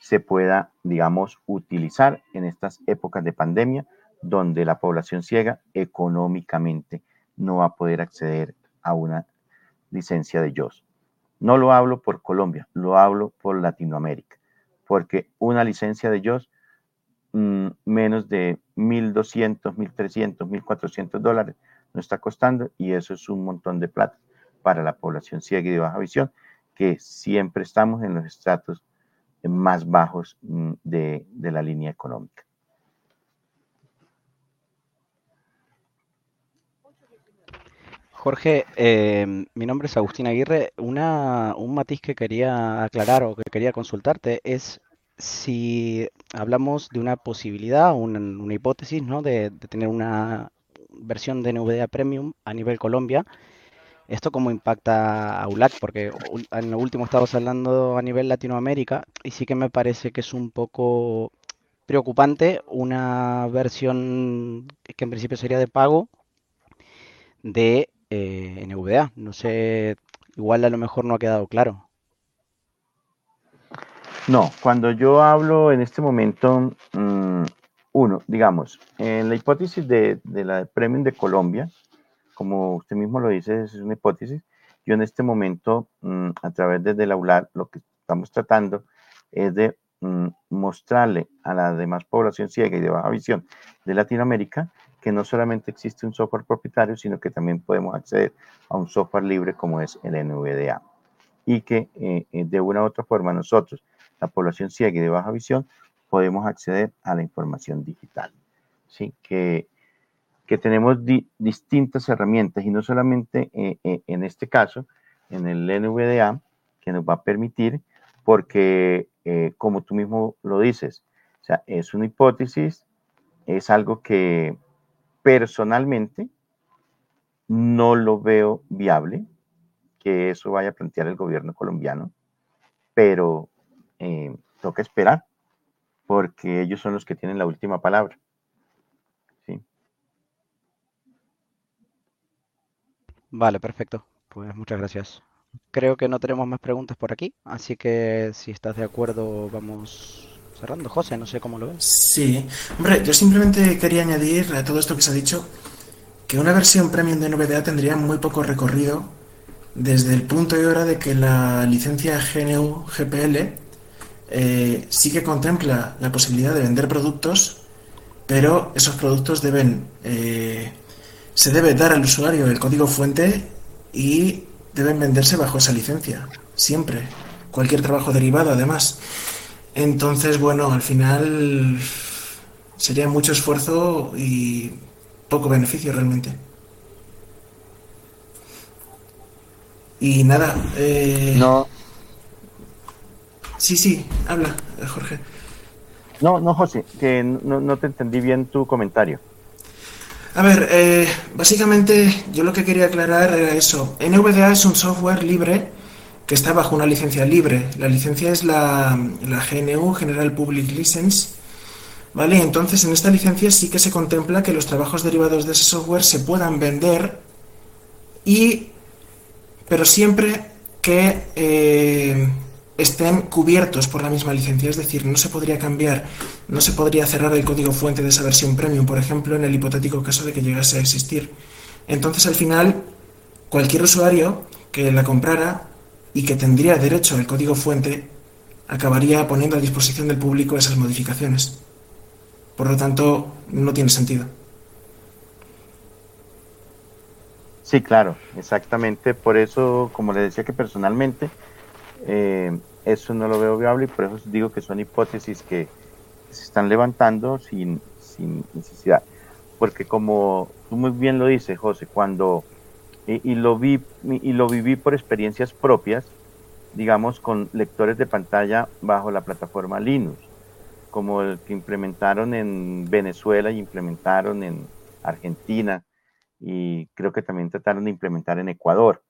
se pueda, digamos, utilizar en estas épocas de pandemia donde la población ciega económicamente no va a poder acceder a una licencia de JOS. No lo hablo por Colombia, lo hablo por Latinoamérica, porque una licencia de JOS mm, menos de 1.200, 1.300, 1.400 dólares no está costando y eso es un montón de plata para la población ciega y de baja visión, que siempre estamos en los estratos más bajos mm, de la línea económica. Jorge, em, mi nombre es Agustín Aguirre. Una, un matiz que quería aclarar o que quería consultarte es si hablamos de una posibilidad, una, una hipótesis, ¿no? De, tener una versión de NVDA Premium a nivel Colombia. ¿Esto cómo impacta a ULAC? Porque en lo último estamos hablando a nivel Latinoamérica y sí que me parece que es un poco preocupante una versión que en principio sería de pago de eh, NVDA. No sé, igual a lo mejor no ha quedado claro. No, cuando yo hablo en este momento, mm, uno, digamos, en la hipótesis de, de la Premium de Colombia, como usted mismo lo dice, es una hipótesis. Yo en este momento, mm, a través de, la ULAR, lo que estamos tratando es de mm, mostrarle a la demás población ciega y de baja visión de Latinoamérica que no solamente existe un software propietario, sino que también podemos acceder a un software libre como es el NVDA. Y que eh, eh, de una u otra forma nosotros, la población ciega y de baja visión, podemos acceder a la información digital. ¿sí? Que, que tenemos distintas herramientas y no solamente eh, en este caso, en el NVDA, que nos va a permitir, porque como tú mismo lo dices, es una hipótesis, es algo que personalmente no lo veo viable que eso vaya a plantear el gobierno colombiano, pero eh, toca esperar porque ellos son los que tienen la última palabra. Vale, perfecto. Pues muchas gracias. Creo que no tenemos más preguntas por aquí, así que si estás de acuerdo vamos cerrando. José, no sé cómo lo ves. Sí, hombre, yo simplemente quería añadir a todo esto que se ha dicho que una versión premium de NVDA tendría muy poco recorrido desde el punto y hora de que la licencia GNU GPL eh, sí que contempla la posibilidad de vender productos, pero esos productos deben eh, se debe dar al usuario el código fuente y deben venderse bajo esa licencia, siempre. Cualquier trabajo derivado, además. Entonces, bueno, al final sería mucho esfuerzo y poco beneficio realmente. Y nada. Eh... No. Sí, sí, habla, Jorge. No, no, José, que no, te entendí bien tu comentario. A ver, eh, básicamente yo lo que quería aclarar era eso. NVDA es un software libre que está bajo una licencia libre. La licencia es la, GNU, General Public License. ¿Vale? Entonces, en esta licencia sí que se contempla que los trabajos derivados de ese software se puedan vender y pero siempre que eh, estén cubiertos por la misma licencia. Es decir, no se podría cambiar, no se podría cerrar el código fuente de esa versión premium, por ejemplo, en el hipotético caso de que llegase a existir. Entonces, al final, cualquier usuario que la comprara y que tendría derecho al código fuente, acabaría poniendo a disposición del público esas modificaciones. Por lo tanto, no tiene sentido. Sí, claro, exactamente. Por eso, como le decía que personalmente, eh, eso no lo veo viable y por eso digo que son hipótesis que se están levantando sin, sin necesidad. Porque como tú muy bien lo dices, José, cuando y, lo vi y lo viví por experiencias propias, digamos, con lectores de pantalla bajo la plataforma Linux, como el que implementaron en Venezuela y implementaron en Argentina, y creo que también trataron de implementar en Ecuador.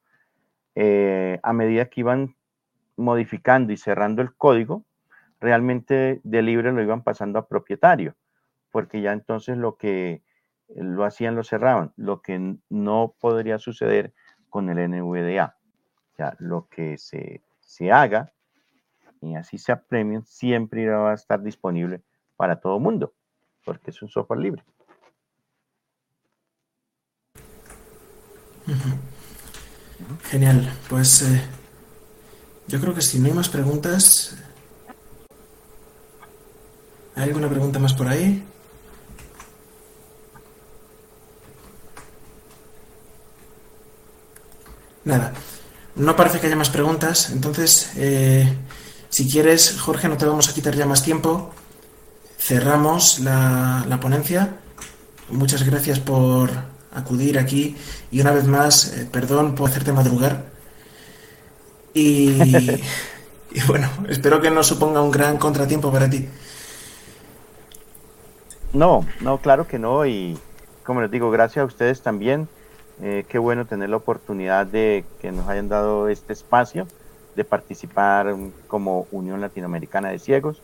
Eh, a medida que iban modificando y cerrando el código, realmente de libre lo iban pasando a propietario, porque ya entonces lo que lo hacían, lo cerraban, lo que no podría suceder con el NVDA. O sea, lo que se, se haga, y así sea premium, siempre va a estar disponible para todo mundo, porque es un software libre. Genial, pues eh, yo creo que si no hay más preguntas, ¿hay alguna pregunta más por ahí? Nada. No parece que haya más preguntas. Entonces, eh, si quieres, Jorge, no te vamos a quitar ya más tiempo. Cerramos la, ponencia. Muchas gracias por acudir aquí. Y una vez más, eh, perdón por hacerte madrugar. Y, [LAUGHS] y bueno, espero que no suponga un gran contratiempo para ti. No, no, claro que no. Y como les digo, gracias a ustedes también eh, qué bueno tener la oportunidad de que nos hayan dado este espacio de participar como Unión Latinoamericana de Ciegos,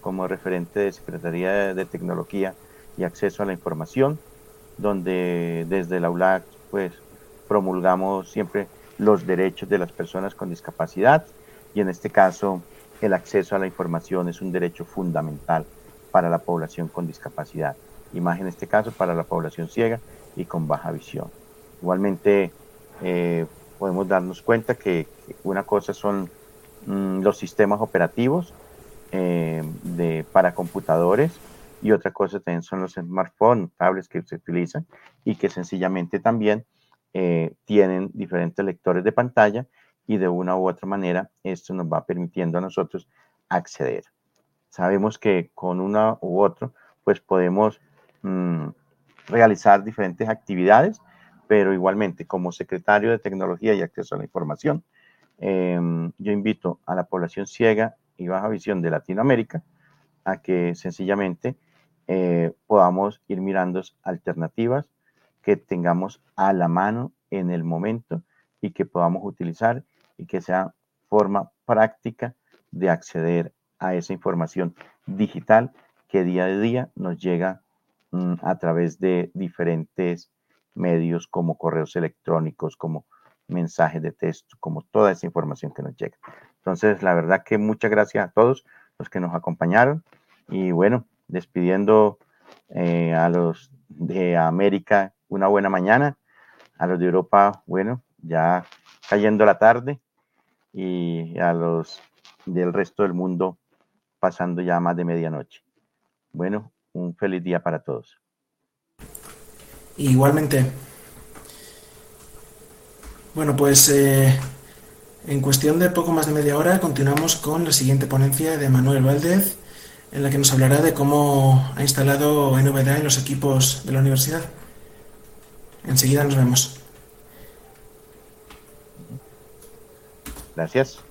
como referente de Secretaría de Tecnología y Acceso a la Información, donde desde la ULAC pues promulgamos siempre los derechos de las personas con discapacidad y en este caso el acceso a la información es un derecho fundamental para la población con discapacidad, y más en este caso para la población ciega y con baja visión. Igualmente, eh, podemos darnos cuenta que una cosa son mm, los sistemas operativos eh, para computadores y otra cosa también son los smartphones, tablets que se utilizan y que sencillamente también eh, tienen diferentes lectores de pantalla y de una u otra manera esto nos va permitiendo a nosotros acceder. Sabemos que con una u otro pues podemos mm, realizar diferentes actividades, pero igualmente como secretario de Tecnología y Acceso a la Información, em, yo invito a la población ciega y baja visión de Latinoamérica a que sencillamente eh, podamos ir mirando alternativas que tengamos a la mano en el momento y que podamos utilizar y que sea forma práctica de acceder a esa información digital que día a día nos llega mm, a través de diferentes medios como correos electrónicos, como mensajes de texto, como toda esa información que nos llega. Entonces, la verdad que muchas gracias a todos los que nos acompañaron y bueno, despidiendo eh, a los de América una buena mañana, a los de Europa, bueno, ya cayendo la tarde y a los del resto del mundo pasando ya más de medianoche. Bueno, un feliz día para todos. Igualmente. Bueno, pues eh, en cuestión de poco más de media hora continuamos con la siguiente ponencia de Manuel Valdez, en la que nos hablará de cómo ha instalado NVDA en los equipos de la universidad. Enseguida nos vemos. Gracias.